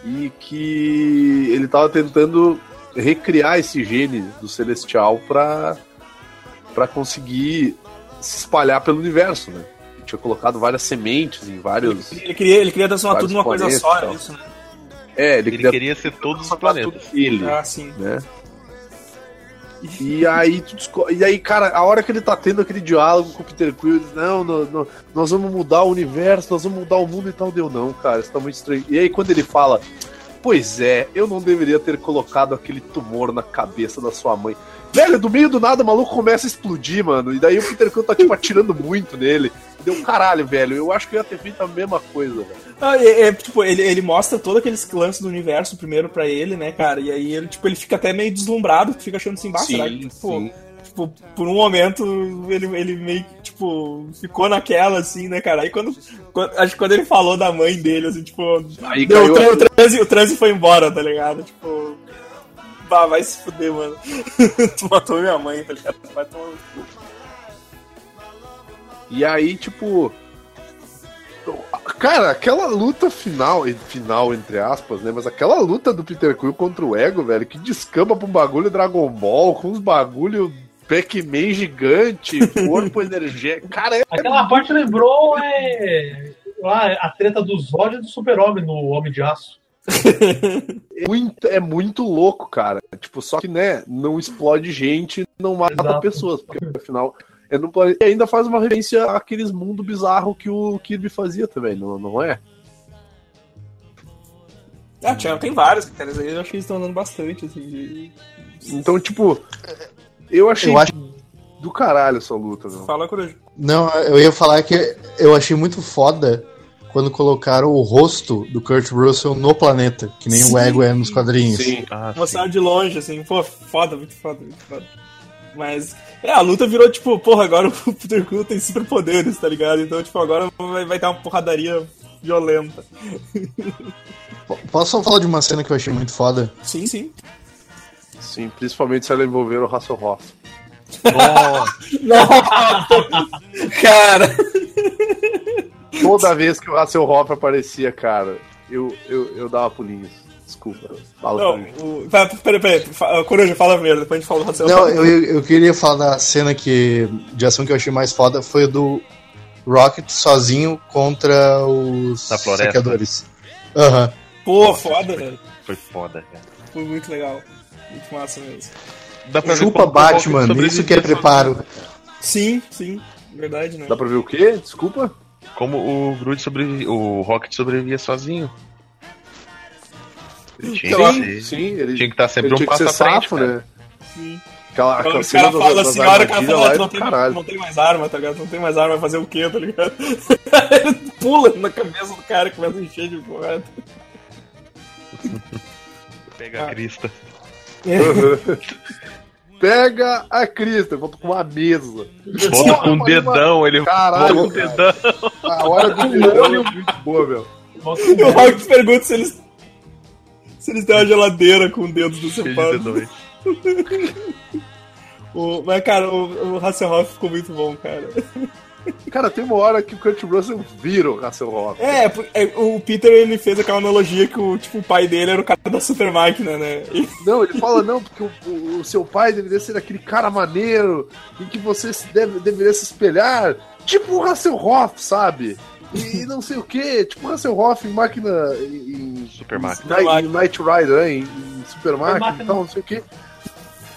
E que ele tava tentando recriar esse gene do celestial pra, pra conseguir se espalhar pelo universo, né? Ele tinha colocado várias sementes em vários. Ele queria, ele queria transformar tudo numa coisa só, planetas, isso, né? É, ele, Ele queria queria ser todos os planetas. Ele, Ah, sim. né? E aí, tu desco- e aí, cara, a hora que ele tá tendo aquele diálogo com o Peter Quill, ele diz, não, não, não, nós vamos mudar o universo, nós vamos mudar o mundo e tal. Deu, não, cara, isso tá muito estranho. E aí, quando ele fala, pois é, eu não deveria ter colocado aquele tumor na cabeça da sua mãe. Velho, do meio do nada o maluco começa a explodir, mano. E daí o Peter Quill tá, tipo, atirando muito nele. Deu caralho, velho. Eu acho que eu ia ter feito a mesma coisa, velho. Ah, é, é, tipo, ele, ele mostra todo aqueles lances do universo primeiro pra ele, né, cara? E aí ele, tipo, ele fica até meio deslumbrado, fica achando assim, bah, será que, tipo, tipo, por um momento ele, ele meio que, tipo, ficou naquela, assim, né, cara? Aí quando, quando- Acho que quando ele falou da mãe dele, assim, tipo. Aí deu, caiu o, tra- a- o transe, o transe foi embora, tá ligado? Tipo. Bah, vai se fuder, mano. tu matou minha mãe, tá ligado? Vai tomar no cu. E aí, tipo. Cara, aquela luta final, final entre aspas, né? Mas aquela luta do Peter Quill contra o Ego, velho, que descamba pra um bagulho Dragon Ball, com uns bagulho Pac-Man gigante, corpo energético. Cara, é Aquela parte lembrou é, lá, a treta do Zod e do Super-Homem no Homem de Aço. muito, é muito louco, cara. Tipo, só que, né, não explode gente, não mata Exato. pessoas, porque afinal. É no planeta. E ainda faz uma referência àqueles mundos bizarros que o Kirby fazia também, não, não é? Ah, tinha, tem vários, cara. Aí eu acho que eles estão andando bastante, assim. de- Então, tipo, eu achei Eu acho- do caralho essa luta, meu. Fala, Coruja. Não, eu ia falar que eu achei muito foda quando colocaram o rosto do Kurt Russell no planeta, que nem Sim. o Ego é nos quadrinhos. Sim. Ah, sim. Mostraram de longe, assim, pô, foda, muito foda, muito foda. Mas, é, a luta virou tipo, porra, agora o Peter Quill tem superpoderes, tá ligado? Então, tipo, agora vai, vai ter uma porradaria violenta. Posso só falar de uma cena que eu achei muito foda? Sim, sim. Sim, principalmente se ela envolver o Hasselhoff. Cara! Toda vez que o Hasselhoff aparecia, cara, eu, eu, eu dava pulinhos. Desculpa. Fala Não, pra mim. o... Pera, pera, pera, fa- Coruja, fala primeiro, depois a gente fala do Raciel. Não, eu, eu queria falar da cena que, de ação que eu achei mais foda foi a do Rocket sozinho contra os Na floresta. saqueadores. Aham. Pô, foda, velho. Foi foda, cara. Foi muito legal. Muito massa mesmo. Dá pra Chupa Batman, isso que é preparo. Sim, sim. Verdade, né? Dá pra ver o quê? Desculpa? Como o Groot sobrevivia, o Rocket sobrevivia sozinho. Ele tinha, Sim, que, sim, ele, tinha que estar sempre ele um passo à frente, safo, né? Sim. Aquela, Quando aquela caras das, falam das assim, a hora que fala, é não tem, caralho. não tem mais arma, tá ligado? Não tem mais arma, vai fazer o quê, tá ligado? Ele pula na cabeça do cara e começa a encher de porrada. Pega a crista. Pega a Crista, volta com uma mesa. Bota com o dedão, ele Caralho, bota com o dedão. A hora do dedão é muito boa, meu. E o Rock pergunta se eles. Se eles têm uma geladeira com dedos do separo. dedões. O, mas, cara, o, o Hasselhoff ficou muito bom, cara. Cara, tem uma hora que o Kurt Russell vira o Hasselhoff. É, por- é, o Peter ele fez aquela analogia que o, tipo, o pai dele era o cara da super máquina, né? Não, ele fala, não, porque o, o- o seu pai deveria ser aquele cara maneiro em que você se deve, deveria se espelhar, tipo o Hasselhoff, sabe? E, e não sei o que, tipo o Hasselhoff em máquina. Em, em- Super máquina. Em, Night- em Night Rider, né? Em, em Super máquina máquina. e tal, não sei o que.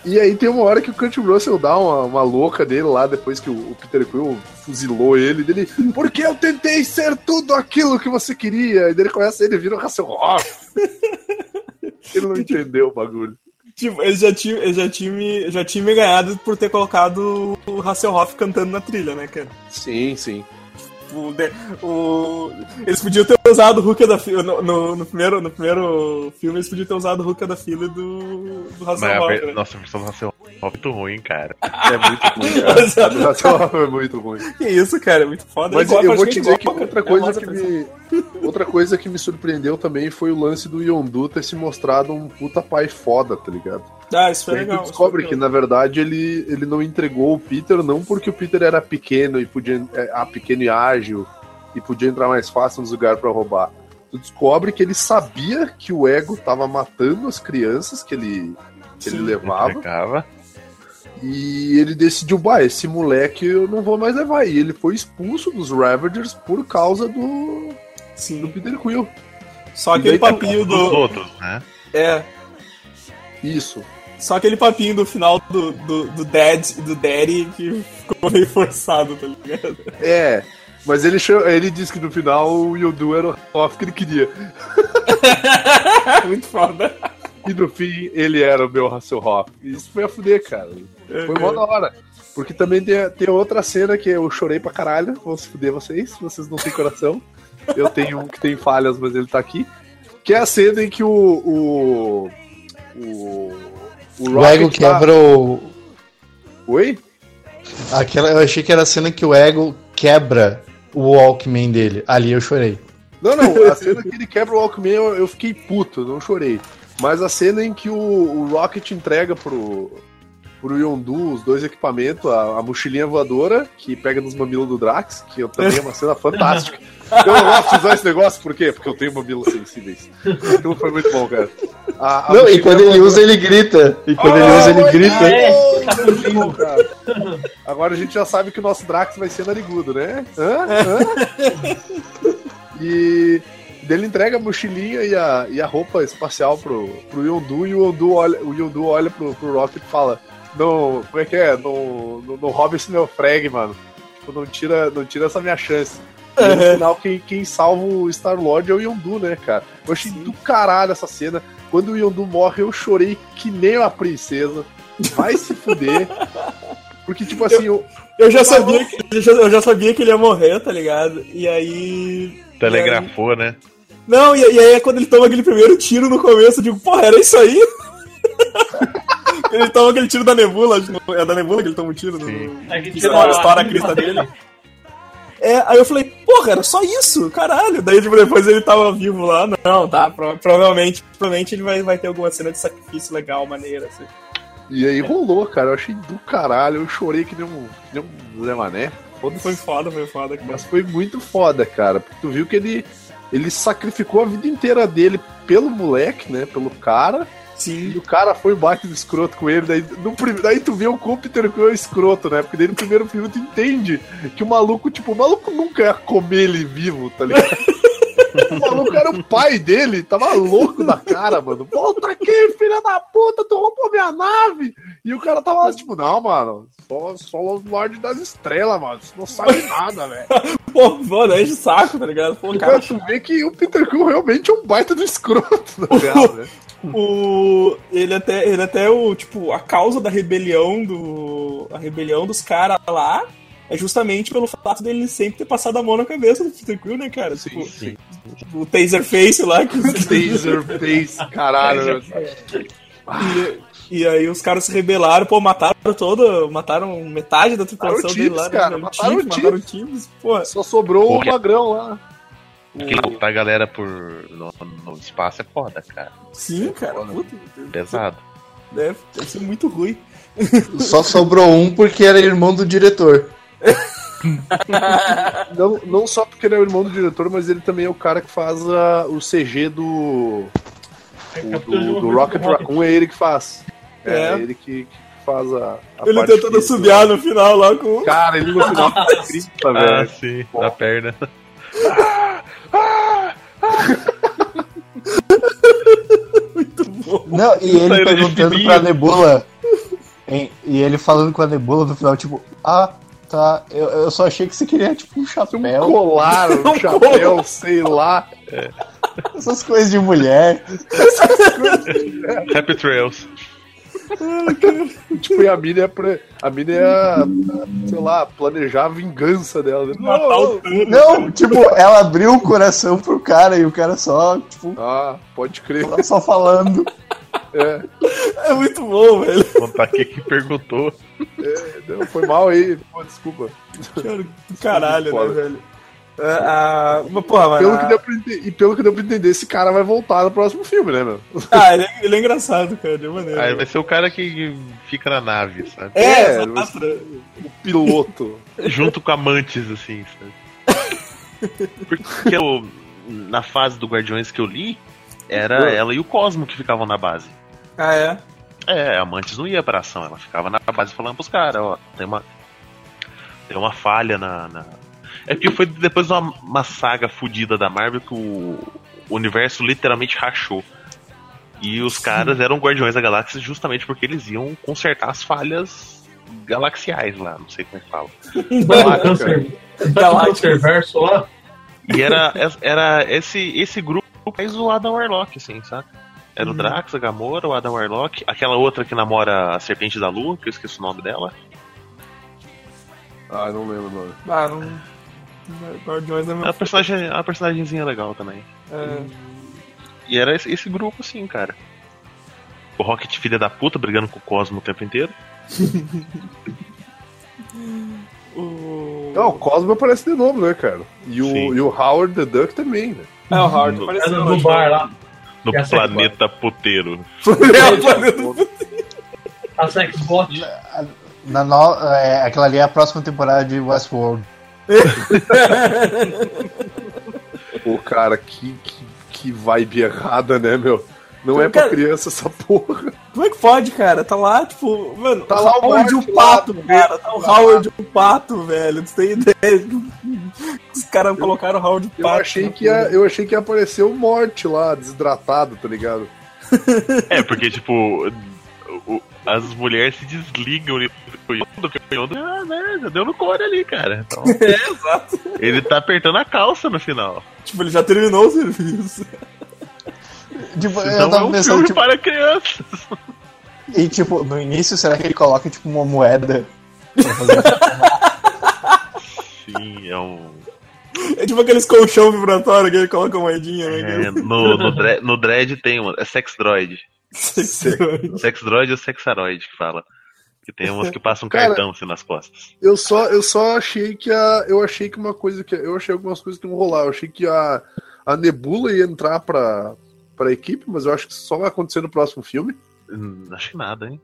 E aí tem uma hora que o Kurt Russell dá uma, uma louca dele lá, depois que o, o Peter Quill fuzilou ele, dele, porque eu tentei ser tudo aquilo que você queria. E daí ele começa, ele vira o Hasselhoff. ele não entendeu o bagulho. Tipo, ele já tinha, ele já tinha, me, já tinha me ganhado por ter colocado o Hasselhoff cantando na trilha, né, cara? Sim, sim. Tipo, o eles podiam ter usado o Hulk da Fila. No, no, no primeiro, no primeiro filme, eles podiam ter usado o Hulk da Fila do, do Hasselhoff. né? Nossa, a versão do Hasselhoff é muito ruim, cara. É muito ruim, cara. O Hasselhoff é muito ruim. Que isso, cara, é muito foda. Mas Igual- eu vou te dizer que outra coisa Nossa, que me. Outra coisa que me surpreendeu também foi o lance do Yondu ter se mostrado um puta pai foda, tá ligado? Ah, isso foi Aí legal. tu descobre que, na verdade, ele, ele não entregou o Peter, não porque o Peter era pequeno e podia. É, ah, pequeno e ágil e podia entrar mais fácil nos lugares pra roubar. Tu descobre que ele sabia que o ego tava matando as crianças que ele, que ele Sim. levava. Entregava. E ele decidiu, bah, esse moleque eu não vou mais levar. E ele foi expulso dos Ravagers por causa do, do Sim. Peter Quill. Só aquele tem- papinho Dos do. outros, né? É. Isso. Só aquele papinho do final do, do, do Dad e do Daddy que ficou meio forçado, tá ligado? É. Mas ele, ele disse que no final o Yodu era o off que ele queria. muito foda. E no fim ele era o meu Hasselhoff. Isso foi a fuder, cara. Foi mó da hora. Porque também tem, tem outra cena que eu chorei pra caralho. Vou se fuder vocês, vocês não têm coração. Eu tenho um que tem falhas, mas ele tá aqui. Que é a cena em que o. O, o, o O ego tá- quebra o. Oi? Aquela, eu achei que era a cena que o ego quebra o Walkman dele. Ali eu chorei. Não, não, a cena que ele quebra o Walkman eu, eu fiquei puto, não chorei. Mas a cena em que o, o Rocket entrega pro, pro Yondu os dois equipamentos, a, a mochilinha voadora, que pega nos mamilos do Drax, que eu- também é uma cena fantástica. Eu não gosto de usar esse negócio, por quê? Porque eu tenho mamilos sensíveis. Aquilo foi muito bom, cara. A- a Não, e quando ele usa, ele grita. E quando ele Ah, usa, ele grita. É, tá bom, cara. Agora a gente já sabe que o nosso Drax vai ser narigudo, né? Hã? Hã? E dele entrega a mochilinha e a, e a roupa espacial pro, pro Yondu e o Yondu olha, o Yondu olha pro, pro Rocket e fala: Não, como é que é? Não, não, não rouba esse meu frag, mano. Tipo, não tira, não tira essa minha chance. E no final, quem, quem salva o Star-Lord é o Yondu, né, cara? Eu achei do caralho essa cena. Quando o Yondu morre, eu chorei que nem uma princesa. Vai se fuder. Porque, tipo assim, eu, Eu já sabia que, eu já, eu já sabia que ele ia morrer, tá ligado? E aí. Telegrafou, né? Não, e, e aí é quando ele toma aquele primeiro tiro no começo, eu digo, porra, era isso aí? ele toma aquele tiro da nebula, que é da nebula que ele toma um tiro. Sim. No, A gente estoura, estoura a crista dele. É, aí eu falei, porra, era só isso, caralho. Daí tipo, depois ele tava vivo lá. Não, tá, pro- provavelmente, provavelmente ele vai, vai ter alguma cena de sacrifício legal, maneira, assim. E aí rolou, cara. Eu achei do caralho. Eu chorei que nem um, que nem um Zé Mané. Foi foda, foi foda. cara. Mas foi muito foda, cara. Porque tu viu que ele, ele sacrificou a vida inteira dele pelo moleque, né? Pelo cara. E Sim. o cara foi baixo do escroto com ele. Daí, no, daí tu vê o como Peter Quill é escroto, né? Porque daí no primeiro filme tu entende que o maluco, tipo, o maluco nunca ia comer ele vivo, tá ligado? O maluco era o pai dele, tava louco da cara, mano. Volta aqui, filha da puta, tu roubou minha nave! E o cara tava lá, tipo, não, mano, só, só o Lorde das Estrelas, mano. Você não sabe nada, velho. Pô, mano, é de saco, tá ligado? Pô, E cara, tu ver que o Peter Quill realmente é um baita do escroto, tá ligado, né? O ele até ele até o tipo a causa da rebelião do a rebelião dos caras lá é justamente pelo fato dele sempre ter passado a mão na cabeça do Peter Quill, né, cara? tipo, sim. o Taser Face lá que Taser face, caralho. e, e aí os caras se rebelaram, pô, mataram todo, mataram metade da tripulação dele lá, Tibbs, cara, né? mataram o mataram o Tibbs, pô. Só sobrou o magrão lá. Aquele botar a galera por, no, no espaço é foda, cara. Sim, cara, puta, Pesado. deve, deve ser muito ruim. Só sobrou um porque era irmão do diretor. Não, não só porque ele é o irmão do diretor, mas ele também é o cara que faz a- o CG do, É o- do, do Rocket Raccoon, é ele que faz. É, É. ele que, que faz a, a Ele tentando subiar no final lá com. Cara, ele no final grita, Ah, velho. sim, na perna. Não, e ele de perguntando pra Nebula. em- e ele falando com a Nebula no final, tipo, ah, tá. Eu, eu só achei que você queria, tipo, um Um chapéu. colar, um chapéu, sei lá. Essas coisas de mulher. Happy Trails. Tipo, e a mina ia, pre- a mina ia, sei lá, planejar a vingança dela. né? Matar Não. Não, tipo, ela abriu o coração pro cara e o cara só, tipo, Ah, pode crer. só falando. É, É muito bom, velho. Contar aqui que perguntou. não, foi mal aí, pô, desculpa. Cara, do caralho, né, Foda. velho? Ah, mas, porra, mas, Pelo que deu pra ente- e pelo que deu pra entender, esse cara vai voltar no próximo filme, né, meu? Ah, ele é, ele é engraçado, cara, de maneira. Aí vai ser o cara que fica na nave, sabe? É, É? O piloto. Junto com amantes, assim, sabe? Porque eu, na fase do Guardiões que eu li, era ela e o Cosmo que ficavam na base. Ah, é? É, a Amantes não ia pra ação, ela ficava na base falando pros caras, ó, tem uma. Tem uma falha na. na- É porque foi depois de uma, uma saga fodida da Marvel que o, o universo literalmente rachou. E os caras eram Guardiões da Galáxia justamente porque eles iam consertar as falhas galaxiais lá, não sei como é que fala. Galáctico. câncer verso lá. E era, era esse, esse grupo mais o Adam Warlock, assim, sabe? Era o Drax, a Gamora, o Adam Warlock, aquela outra que namora a Serpente da Lua, que eu esqueci o nome dela. Ah, não lembro o nome. Ah, não. Guardiões é É meu. uma personagem, é uma personagemzinha legal também. É. E era esse, esse grupo, assim, cara. O Rocket, filha da puta, brigando com o Cosmo o tempo inteiro. O... Não, o Cosmo aparece de novo, né, cara? E o, Sim. e o Howard the Duck também, né? É o Howard, No- É apareceu no, no bar lá. No é planeta puteiro. É o planeta. A Sexbot. Na no... é, aquela ali é a próxima temporada de Westworld. Pô, cara, que, que, que vibe errada, né, meu? Não é pra Cara- criança essa porra. Como é que pode, cara? Tá lá, tipo, mano, Tá lá o Howard o pato, lá, cara. Tá o Howard o pato, velho. Tu tem ideia? Os caras colocaram o Howard o Eu pato. achei, na que ia, eu achei que ia aparecer o Morte lá, desidratado, tá ligado? É, porque, tipo, o- as mulheres se desligam e o Yondo, porque o Yondo, ah, né, já deu no core ali, cara. Então, É, exato. ele tá apertando a calça no final. Tipo, ele já terminou o serviço. Tipo, eu Então é tava um pensando, filme tipo, para crianças. e tipo, no início, será que ele coloca, tipo, uma moeda? pra fazer- Sim, é um. É tipo aqueles colchão vibratório que ele coloca moedinha, né? É, no, no, Dre- no Dread tem uma. É Sex Droid. Sex Droid ou Sexaroid que fala. Que tem umas que passam um Cara- cartão assim nas costas. Eu só, eu só achei que a. Eu achei que uma coisa que. Eu achei algumas coisas que iam rolar. Eu achei que a, a Nebula ia entrar pra, pra equipe, mas eu acho que isso só vai acontecer no próximo filme. Hum, acho que nada, hein?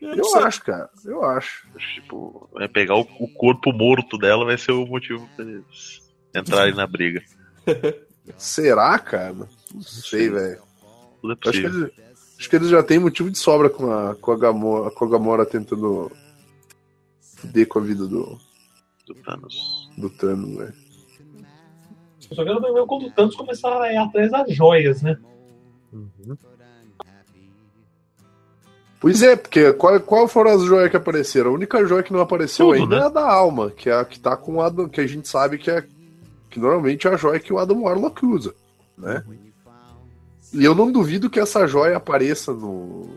Eu acho, cara. Eu acho. Tipo, vai pegar o, o corpo morto dela vai ser o motivo pra eles entrarem na briga. Será, cara? Não sei, velho. Tudo é possível. Acho que eles já têm motivo de sobra com a, com a, Gamora, com a Gamora tentando fuder com a vida do, Do Thanos. do Thanos, velho. Eu só quero ver quando o Thanos começar a ir atrás das joias, né? Pois é, porque qual, qual foram as joias que apareceram? A única joia que não apareceu Tudo, ainda né? é a da alma, que é a que tá com o Adam, que a gente sabe que é que normalmente é a joia que o Adam Warlock usa, né? E eu não duvido que essa joia apareça no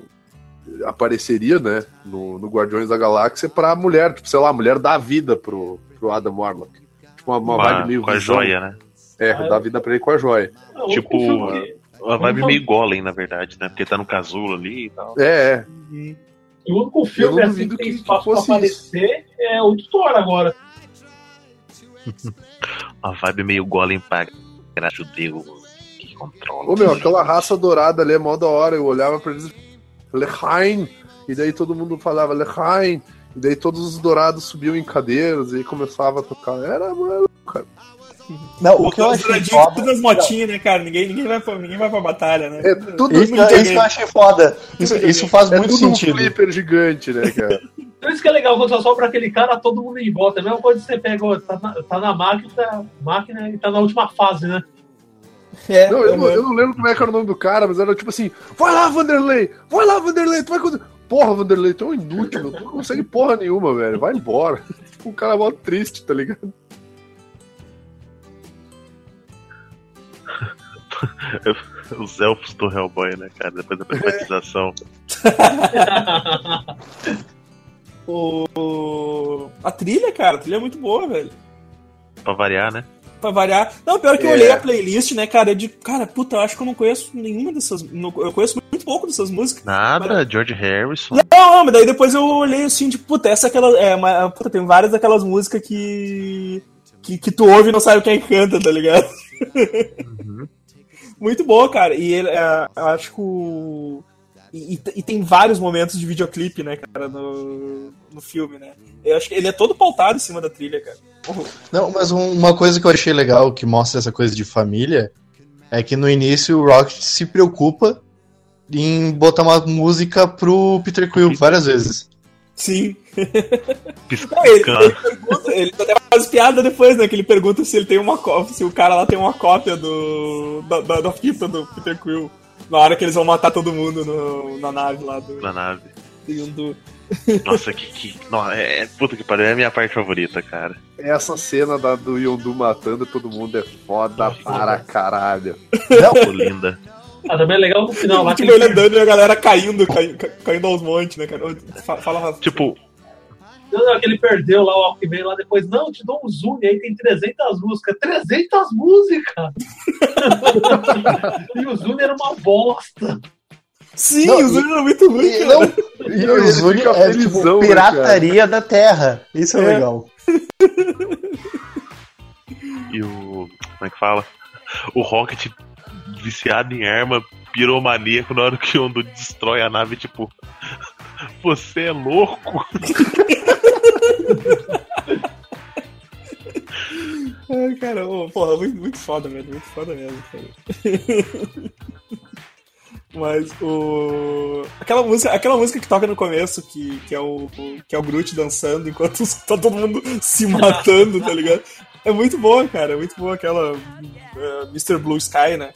apareceria, né, no, no Guardiões da Galáxia pra mulher, tipo, sei lá, a mulher dá vida pro, pro Adam Warlock. Tipo, uma, uma Com vibe a, meio com a visão. joia, né? É, dá vida pra ele com a joia. Não, Tipo, o filme que- Uma vibe meio golem, na verdade, né? Porque tá no casulo ali e tal. É, é. E o único filme não assim que tem espaço pra fosse aparecer é o do Thor agora. Uma vibe meio golem para judeu controla. Ô meu, aquela raça dourada ali é mó da hora. Eu olhava pra eles. Lechain! E daí todo mundo falava Lechain! E daí todos os dourados subiam em cadeiras e aí começava a tocar. Era, mano. Não, o que eu achei foda. todas as motinhas, né, cara? Ninguém, ninguém, vai pra, ninguém vai pra batalha, né? É tudo, Isso, isso que eu achei foda. Isso, isso faz é muito tudo um sentido. flipper gigante, né, cara? Por isso que é legal, quando só sobra aquele cara, todo mundo em volta. É a mesma coisa que você pega, tá na, tá na máquina, máquina e tá na última fase, né? É, Não, eu, não, eu não lembro como é que era o nome do cara, mas era tipo assim: vai lá, Vanderlei! Vai lá, Vanderlei! Tu vai conseguir. Porra, Vanderlei, tu é um inútil, meu. tu não consegue porra nenhuma, velho. Vai embora. Tipo, um cara mó triste, tá ligado? Os elfos do Hellboy, né, cara? Depois da privatização. O- a trilha, cara, a trilha é muito boa, velho. Pra variar, né? Pra variar. Não, pior que eu É. olhei a playlist, né, cara, é de. Cara, puta, eu acho que eu não conheço nenhuma dessas. não- eu conheço muito pouco dessas músicas. Nada, George Harrison. Não, mas daí depois eu olhei assim, de puta, essa é aquela. É, uma, puta, tem várias daquelas músicas que, que. que tu ouve e não sabe quem canta, tá ligado? Uhum. Muito boa, cara. E ele, é, eu acho que o. E, e- e tem vários momentos de videoclipe, né, cara, no, no filme, né? Eu acho que ele é todo pautado em cima da trilha, cara. Não, mas um- uma coisa que eu achei legal que mostra essa coisa de família é que no início o Rocket se preocupa em botar uma música pro Peter Quill várias vezes. Sim. Não, ele, ele pergunta, ele até faz piada depois, né? Que ele pergunta se ele tem uma cópia, se o cara lá tem uma cópia do. da, da, da fita do Peter Quill. Na hora que eles vão matar todo mundo no- na nave lá do, Na nave. do Yondu. Nossa, que. que não, é, puta que pariu, é a minha parte favorita, cara. Essa cena da, do Yondu matando todo mundo é foda para caralho. Pô, linda. Ah, também é legal no final lá que Tipo, ele andando e a galera caindo, caindo, caindo aos montes, né, cara? Fa- Fala, Rafa. Tipo, que ele perdeu lá o Alckmin lá depois. Não, te dou um zoom e aí tem 300 músicas. 300 músicas! e o zoom era uma bosta. Sim, Não, o Zuni era muito ruim, E, cara. não, e o Zuni é felizão, tipo né, pirataria da Terra. Isso é, É. legal. e o. Como é que fala? O Rocket viciado em arma, piromaníaco na hora que o Yondu destrói a nave, tipo. Você é louco? Ai, cara, ô, porra, muito, muito foda, velho. Muito foda mesmo, cara. Mas o. Aquela música, aquela música que toca no começo, que, que, é, o, o- que é o Groot dançando enquanto os- tá todo mundo se matando, tá ligado? É muito boa, cara. É muito boa aquela eh, Mr. Blue Sky, né?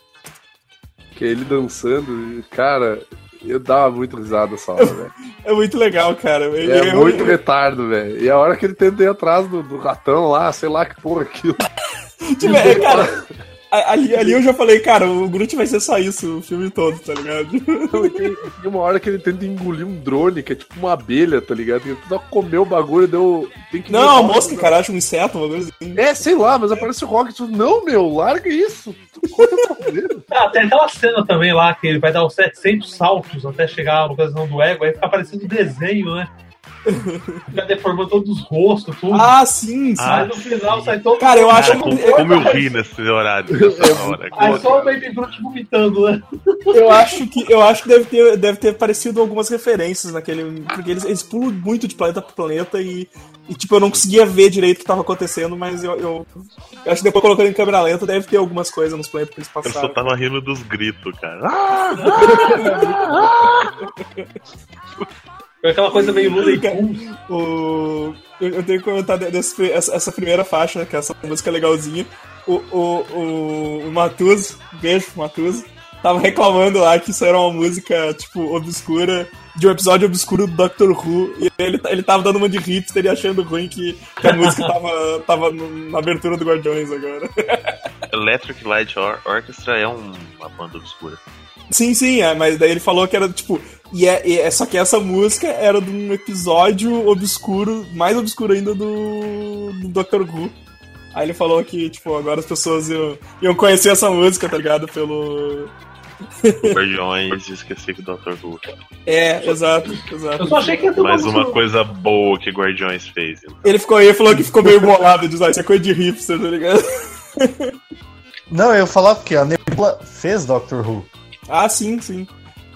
Que ele dançando, e, cara, eu dava muito risada essa hora, velho. É muito legal, cara. Ele- É eu- muito retardo, velho. E a hora que ele tenta ir atrás do, do ratão lá, sei lá que porra aquilo. Tipo, é, cara, ali, ali eu já falei, cara, o Groot vai ser só isso o filme todo, tá ligado? Tem, uma hora que ele tenta engolir um drone, que é tipo uma abelha, tá ligado? Ele tenta comer o bagulho, deu. Tem que Não, a um- mosca, cara, acho um inseto, uma coisa assim. É, sei lá, mas aparece o Rocket. Não, meu, larga isso. Ah, tem aquela cena também lá que ele vai dar os 700 saltos até chegar no coração do ego, aí fica aparecendo desenho, né? Fica deformando todos os rostos, tudo. Ah, sim, sim. aí no final sai todo Cara, eu acho Cara, que- como, como eu ri nesse horário, nessa hora. Aí só o Baby Groot vomitando, né? Eu acho que, eu acho que deve, ter, deve ter aparecido algumas referências naquele. Porque eles, eles pulam muito de planeta pra planeta e, e, tipo, eu não conseguia ver direito o que tava acontecendo, mas eu, eu, eu acho que depois colocando em câmera lenta deve ter algumas coisas nos planetas que eles Eu só passaram. tava rindo dos gritos, cara. Foi aquela coisa meio Lula e. O, eu, tenho que comentar de- desse- essa, essa primeira faixa, né, que é essa música legalzinha. O, o, o, o Matuso, beijo pro Matuso, tava reclamando lá que isso era uma música, tipo, obscura, de um episódio obscuro do Doctor Who, e ele, ele tava dando uma de hipster e achando ruim que, que a música tava, tava na abertura do Guardiões agora. Electric Light Or- Orchestra é um- uma banda obscura. Sim, sim, é, mas daí ele falou que era, tipo, e é, é- só que essa música era de um episódio obscuro, mais obscuro ainda do, do Doctor Who. Aí ele falou que, tipo, agora as pessoas iam, iam conhecer essa música, tá ligado? Pelo. Guardiões e esqueci que o Dr. Who. É, exato, exato. Eu só achei que ia ter uma Mais uma coisa boa que Guardiões fez. então. Ele ficou aí e falou que ficou meio bolado, diz, ah, isso é coisa de hipster, tá ligado? Não, eu ia falar porque a Nebula fez Doctor Who. Ah, sim, sim.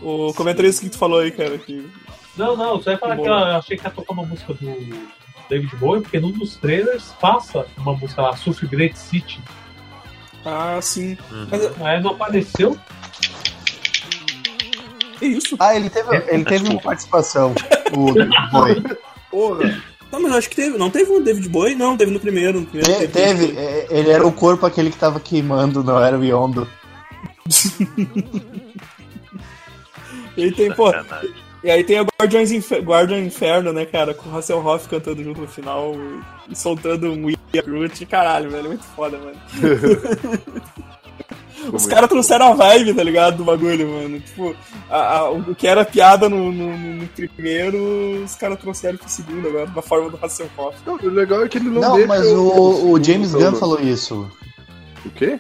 O comentarista que tu falou aí, cara, que. Não, não, você vai falar Que eu achei que ia tocar uma música do David Bowie, porque num dos trailers passa uma música lá, Surf Great City. Ah, sim. Uhum. Mas Aí não apareceu. é isso. Ah, ele teve, ele teve uma participação, o Boy. Porra. Não, mas eu acho que teve. Não teve o David Bowie? Não, teve no primeiro. No primeiro Te- Teve, é, ele era o corpo aquele que tava queimando, não era o Yondo. Ele tem, pô. E aí tem a Guardiões Infer Guardian Inferno, né, cara? Com o Hasselhoff cantando junto no final e soltando um We Are Groot. Caralho, velho, muito foda, mano. Os caras trouxeram a vibe, tá ligado? Do bagulho, mano. Tipo, a- a- o que era piada no, no- no- primeiro, os caras trouxeram pro segundo agora, na forma do Hasselhoff. Não, o legal é que ele não, Não, deixa mas o, o James Gunn falou isso. O quê?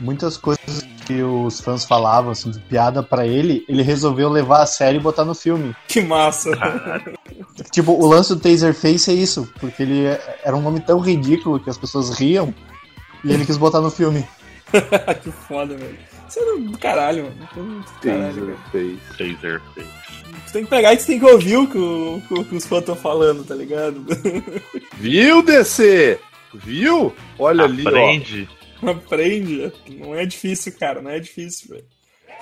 Muitas coisas que os fãs falavam, assim, de piada pra ele, ele resolveu levar a sério e botar no filme. Que massa. Tipo, o lance do Taserface é isso, porque ele era um nome tão ridículo que as pessoas riam e ele quis botar no filme. que foda, velho. Isso é do caralho, mano. Isso é do Caralho, velho. Taser Face. Taser face. Tu tem que pegar e tu tem que ouvir o que, o, o que os fãs estão falando, tá ligado? Viu, DC? Viu? Olha ali, ó. Aprende. Não é difícil, cara. Não é difícil, velho.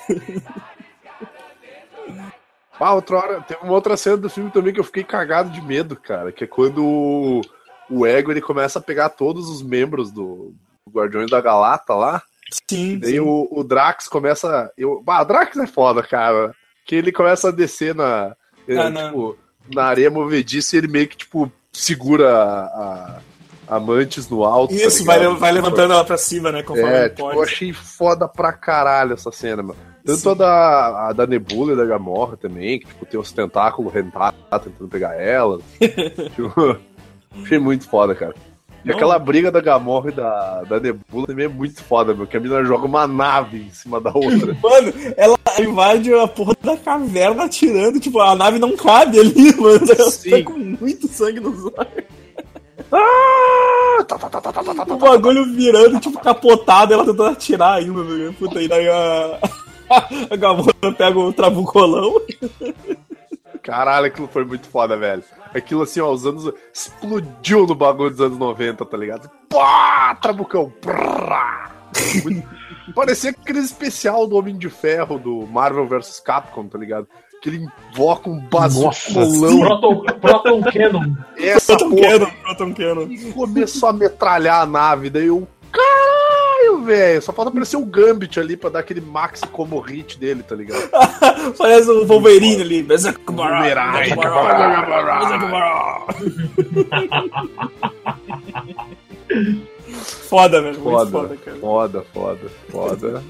Ah, outra hora, teve uma outra cena do filme também que eu fiquei cagado de medo, cara, que é quando o, o Ego ele começa a pegar todos os membros do, do Guardiões da Galata lá, Sim. e daí sim. o, o Drax começa. Eu, ah, o Drax é foda, cara. Que ele começa a descer na. eh, Ah, não. tipo, na areia movediça e ele meio que, tipo, segura a, a, a Mantis no alto. tá Isso, vai, ligado? vai levantando ela pra cima, né? Conforme É, tipo, eu achei foda pra caralho essa cena, mano. Tanto Sim. a da, a da Nebula e da Gamorra também, que tipo, tem os tentáculos rentados tentando pegar ela. Tipo, achei muito foda, cara. E Não. aquela briga da Gamorra e da, da Nebula também é muito foda, meu. Que a menina joga uma nave em cima da outra. Mano, ela invade a porra da caverna atirando, tipo, a nave não cabe ali, mano. Ela Sim. tá com muito sangue nos olhos. Ah! Tá, tá, tá, tá, tá, tá, tá, O bagulho virando, tipo, capotado, ela tentando atirar ainda, meu. Puta, e daí a. A Gamora pega o trabucolão. Caralho, aquilo foi muito foda, velho. Aquilo assim, ó, os anos. Explodiu no bagulho dos anos 90, tá ligado? Pá! Trabucão! Prá! Muito- Parecia aquele especial do Homem de Ferro do Marvel vs Capcom, tá ligado? Que ele invoca um bazucolão. Proton, Proton Cannon. Essa Proton porra. Cannon, Proton Cannon. E começou a metralhar a nave. Daí eu. Caralho, velho! Só falta aparecer o Gambit ali pra dar aquele maxi como hit dele, tá ligado? Parece o Wolverine ali. Berserk Wolverine. Foda, velho. Muito Foda, foda, cara. foda, foda, foda.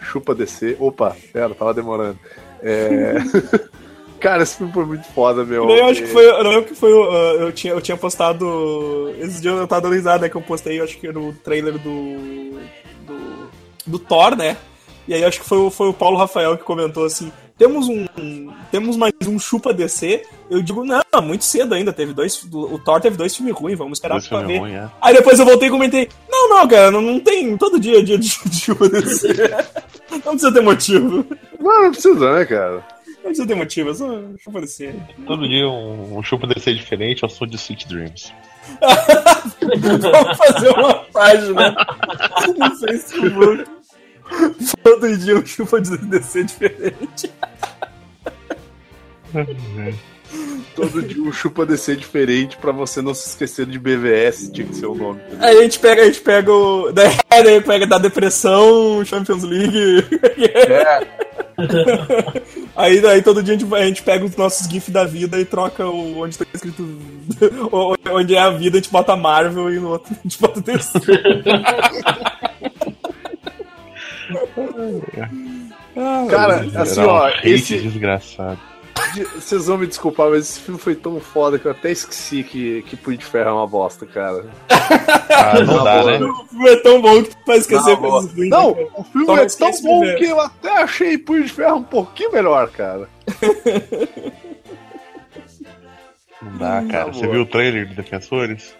Chupa descer. Opa, pera, tava demorando. É... Cara, esse filme foi muito foda, meu. Eu acho que É, foi, eu lembro que foi, ah, eu tinha, eu tinha postado, esses dias eu tava dando risada, né, que eu postei, eu acho que no trailer do, do, do Thor, né, e aí eu acho que foi, o- foi o Paulo Rafael que comentou assim, temos um, um- temos mais um chupa DC, eu digo, não, muito cedo ainda, teve dois, o Thor teve dois filmes ruins, vamos esperar Esse pra ver. ruim, é. Aí depois eu voltei e comentei, não, não, cara, não, não tem, todo dia é dia de, de chupa DC, não precisa ter motivo, Não, não precisa, né, cara? não precisa ter motivo, é só chupa DC. Todo dia um, um chupa DC diferente ao som de Sweet Dreams. Vamos fazer uma página no Facebook. Todo dia um chupa de DC diferente. Todo dia um chupa descer diferente pra você não se esquecer de BVS, tinha que ser o nome. Aí a gente pega, a gente pega o. Daí, daí pega da depressão, Champions League. É, Aí, daí todo dia a gente, vai- a gente pega os nossos GIFs da vida e troca o, onde tá escrito. onde é a vida, a gente bota Marvel e no outro a gente bota DC. Ah, cara, assim, ó, esse, desgraçado. Vocês vão me desculpar, mas esse filme foi tão foda que eu até esqueci que, que Punho de Ferro é uma bosta, cara. Ah, não dá, boa. né? O filme é tão bom que tu vai esquecer boa. coisas ruins. né, Não, cara? o filme Só é não tão bom que eu até achei Punho de Ferro um pouquinho melhor, cara. Não dá, cara. Na Você boa. viu o trailer de Defensores?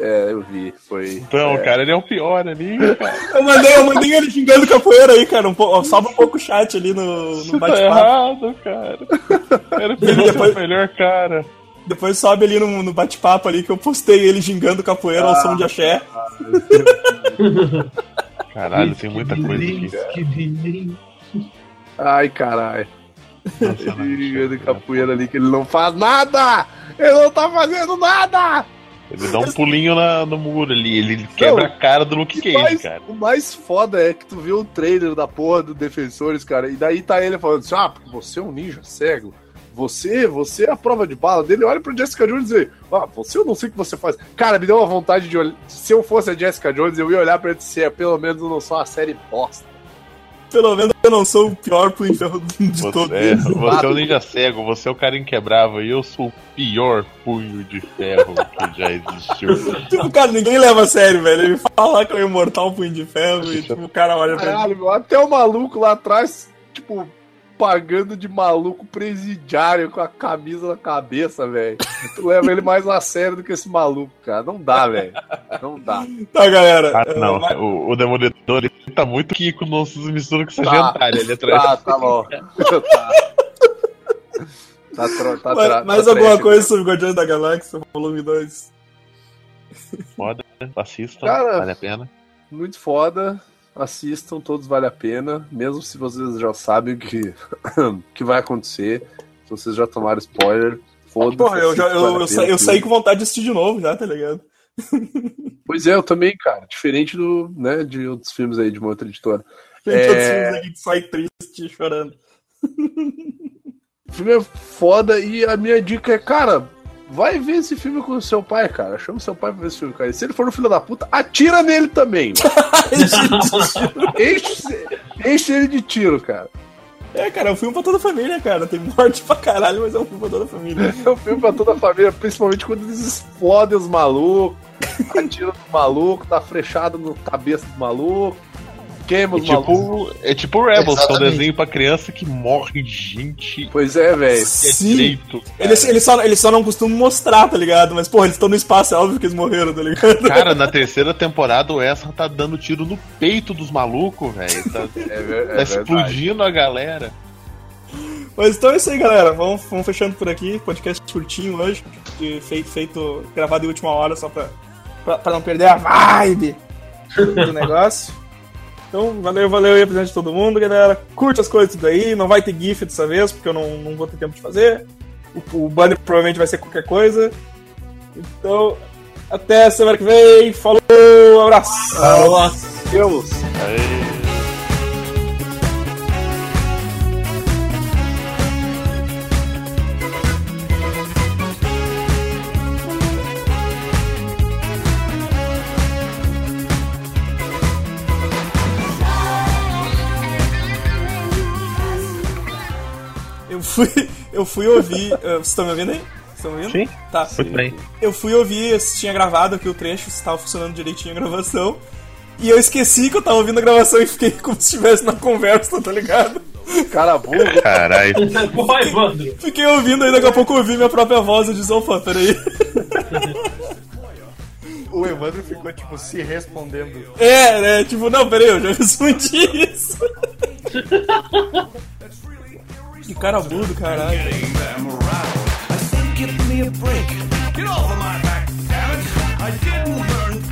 É, eu vi, foi. Então, é, cara, ele é o pior ali, cara. Eu mandei, eu mandei ele xingando capoeira aí, cara. Um po... Sobe um pouco o chat ali no, no tá bate-papo. errado, cara. Era Depois- o melhor cara. Depois sobe ali no, no bate-papo ali que eu postei ele xingando capoeira ao som de axé. Caralho, tem muita coisa aqui. Ai, caralho. Ele não, ligando capoeira ali que ele não faz nada! Ele não tá fazendo nada! Ele dá um pulinho na- no muro ali, ele quebra a cara do Luke Cage, mais- cara. o mais foda é que tu viu o trailer da porra do Defensores, cara, e daí tá ele falando assim: ah, porque você é um ninja cego, você, você é a prova de bala dele. Olha pro Jessica Jones e diz, ah, você eu não sei o que você faz. Cara, me deu uma vontade de olhar. Se eu fosse a Jessica Jones, eu ia olhar pra ele e dizer, pelo menos eu não sou uma série bosta. Pelo menos eu não sou o pior punho de ferro de todos. Você, é, você é o ninja cego, você é o cara inquebrável e eu sou o pior punho de ferro que já existiu. Tipo, cara, ninguém leva a sério, velho. Ele fala que é o imortal punho de ferro e tipo, o cara olha pra ele. Caralho, meu, até o maluco lá atrás, tipo, pagando de maluco presidiário com a camisa na cabeça, velho. Tu leva ele mais a sério do que esse maluco, cara. Não dá, velho. Não dá. Tá, galera. Ah, não, mas- o, o Demolidor ele tá muito aqui com nossos misturas com essa Tá. gentalha ali atrás. Tá, tá bom. tá. Tá, tro- tá, mais, tá alguma trash, coisa sobre Guardiões da Galáxia, volume 2? Foda, assistam, Cara, vale a pena. Muito foda. Assistam, todos vale a pena. Mesmo se vocês já sabem o que, que vai acontecer. Se vocês já tomaram spoiler, foda-se. Porra, eu, já, eu, vale eu, sa- eu saí com vontade de assistir de novo já, tá ligado? Pois é, eu também, cara. Diferente do, né, de outros filmes aí de uma outra editora. Tem É. todos os filmes aqui que sai triste, chorando. O filme é foda e a minha dica é, cara, vai ver esse filme com o seu pai, cara. Chama o seu pai pra ver esse filme, cara. E se ele for um filho da puta, atira nele também. enche, enche ele de tiro, cara. é, cara, é um filme pra toda a família, cara. Tem morte pra caralho, mas é um filme pra toda a família. É um filme pra toda a família, principalmente quando eles explodem os malucos, atiram no maluco, dá frechada no cabeça do maluco, É tipo, é tipo Rebels, que é um desenho pra criança que morre gente Pois é, velho. que é Sim. direito. Eles, eles, só, eles só não costumam mostrar, tá ligado? Mas, porra, eles estão no espaço, é óbvio que eles morreram, tá ligado? Cara, na terceira temporada o Ezra tá dando tiro no peito dos malucos, velho. Tá, É, tá é verdade. explodindo a galera. Mas então é isso aí, galera. Vamos, vamos fechando por aqui. Podcast curtinho hoje. de- feito, feito, gravado em última hora só pra, pra, pra não perder a vibe do negócio. Então, valeu, valeu aí a presença de todo mundo, galera. Curte as coisas tudo aí. Não vai ter GIF dessa vez, porque eu não, não vou ter tempo de fazer. O, o banner provavelmente vai ser qualquer coisa. Então, até semana que vem. Falou, abraço. Deus. Eu fui, eu fui ouvir. eh, Vocês estão me ouvindo aí? Vocês estão me ouvindo? Sim. Tá. Muito bem. Eu fui ouvir se tinha gravado aqui o trecho, se tava funcionando direitinho a gravação. E eu esqueci que eu tava ouvindo a gravação e fiquei como se estivesse na conversa, tá ligado? Cara burro. Caralho. Porra, Evandro. Fiquei ouvindo aí, daqui a pouco eu ouvi minha própria voz e disse, opa, peraí. O Evandro ficou, tipo, se respondendo. É, né? Tipo, não, peraí, eu já respondi isso. que cara burro, caralho. Me a break. Get off of my back, damn it. I didn't learn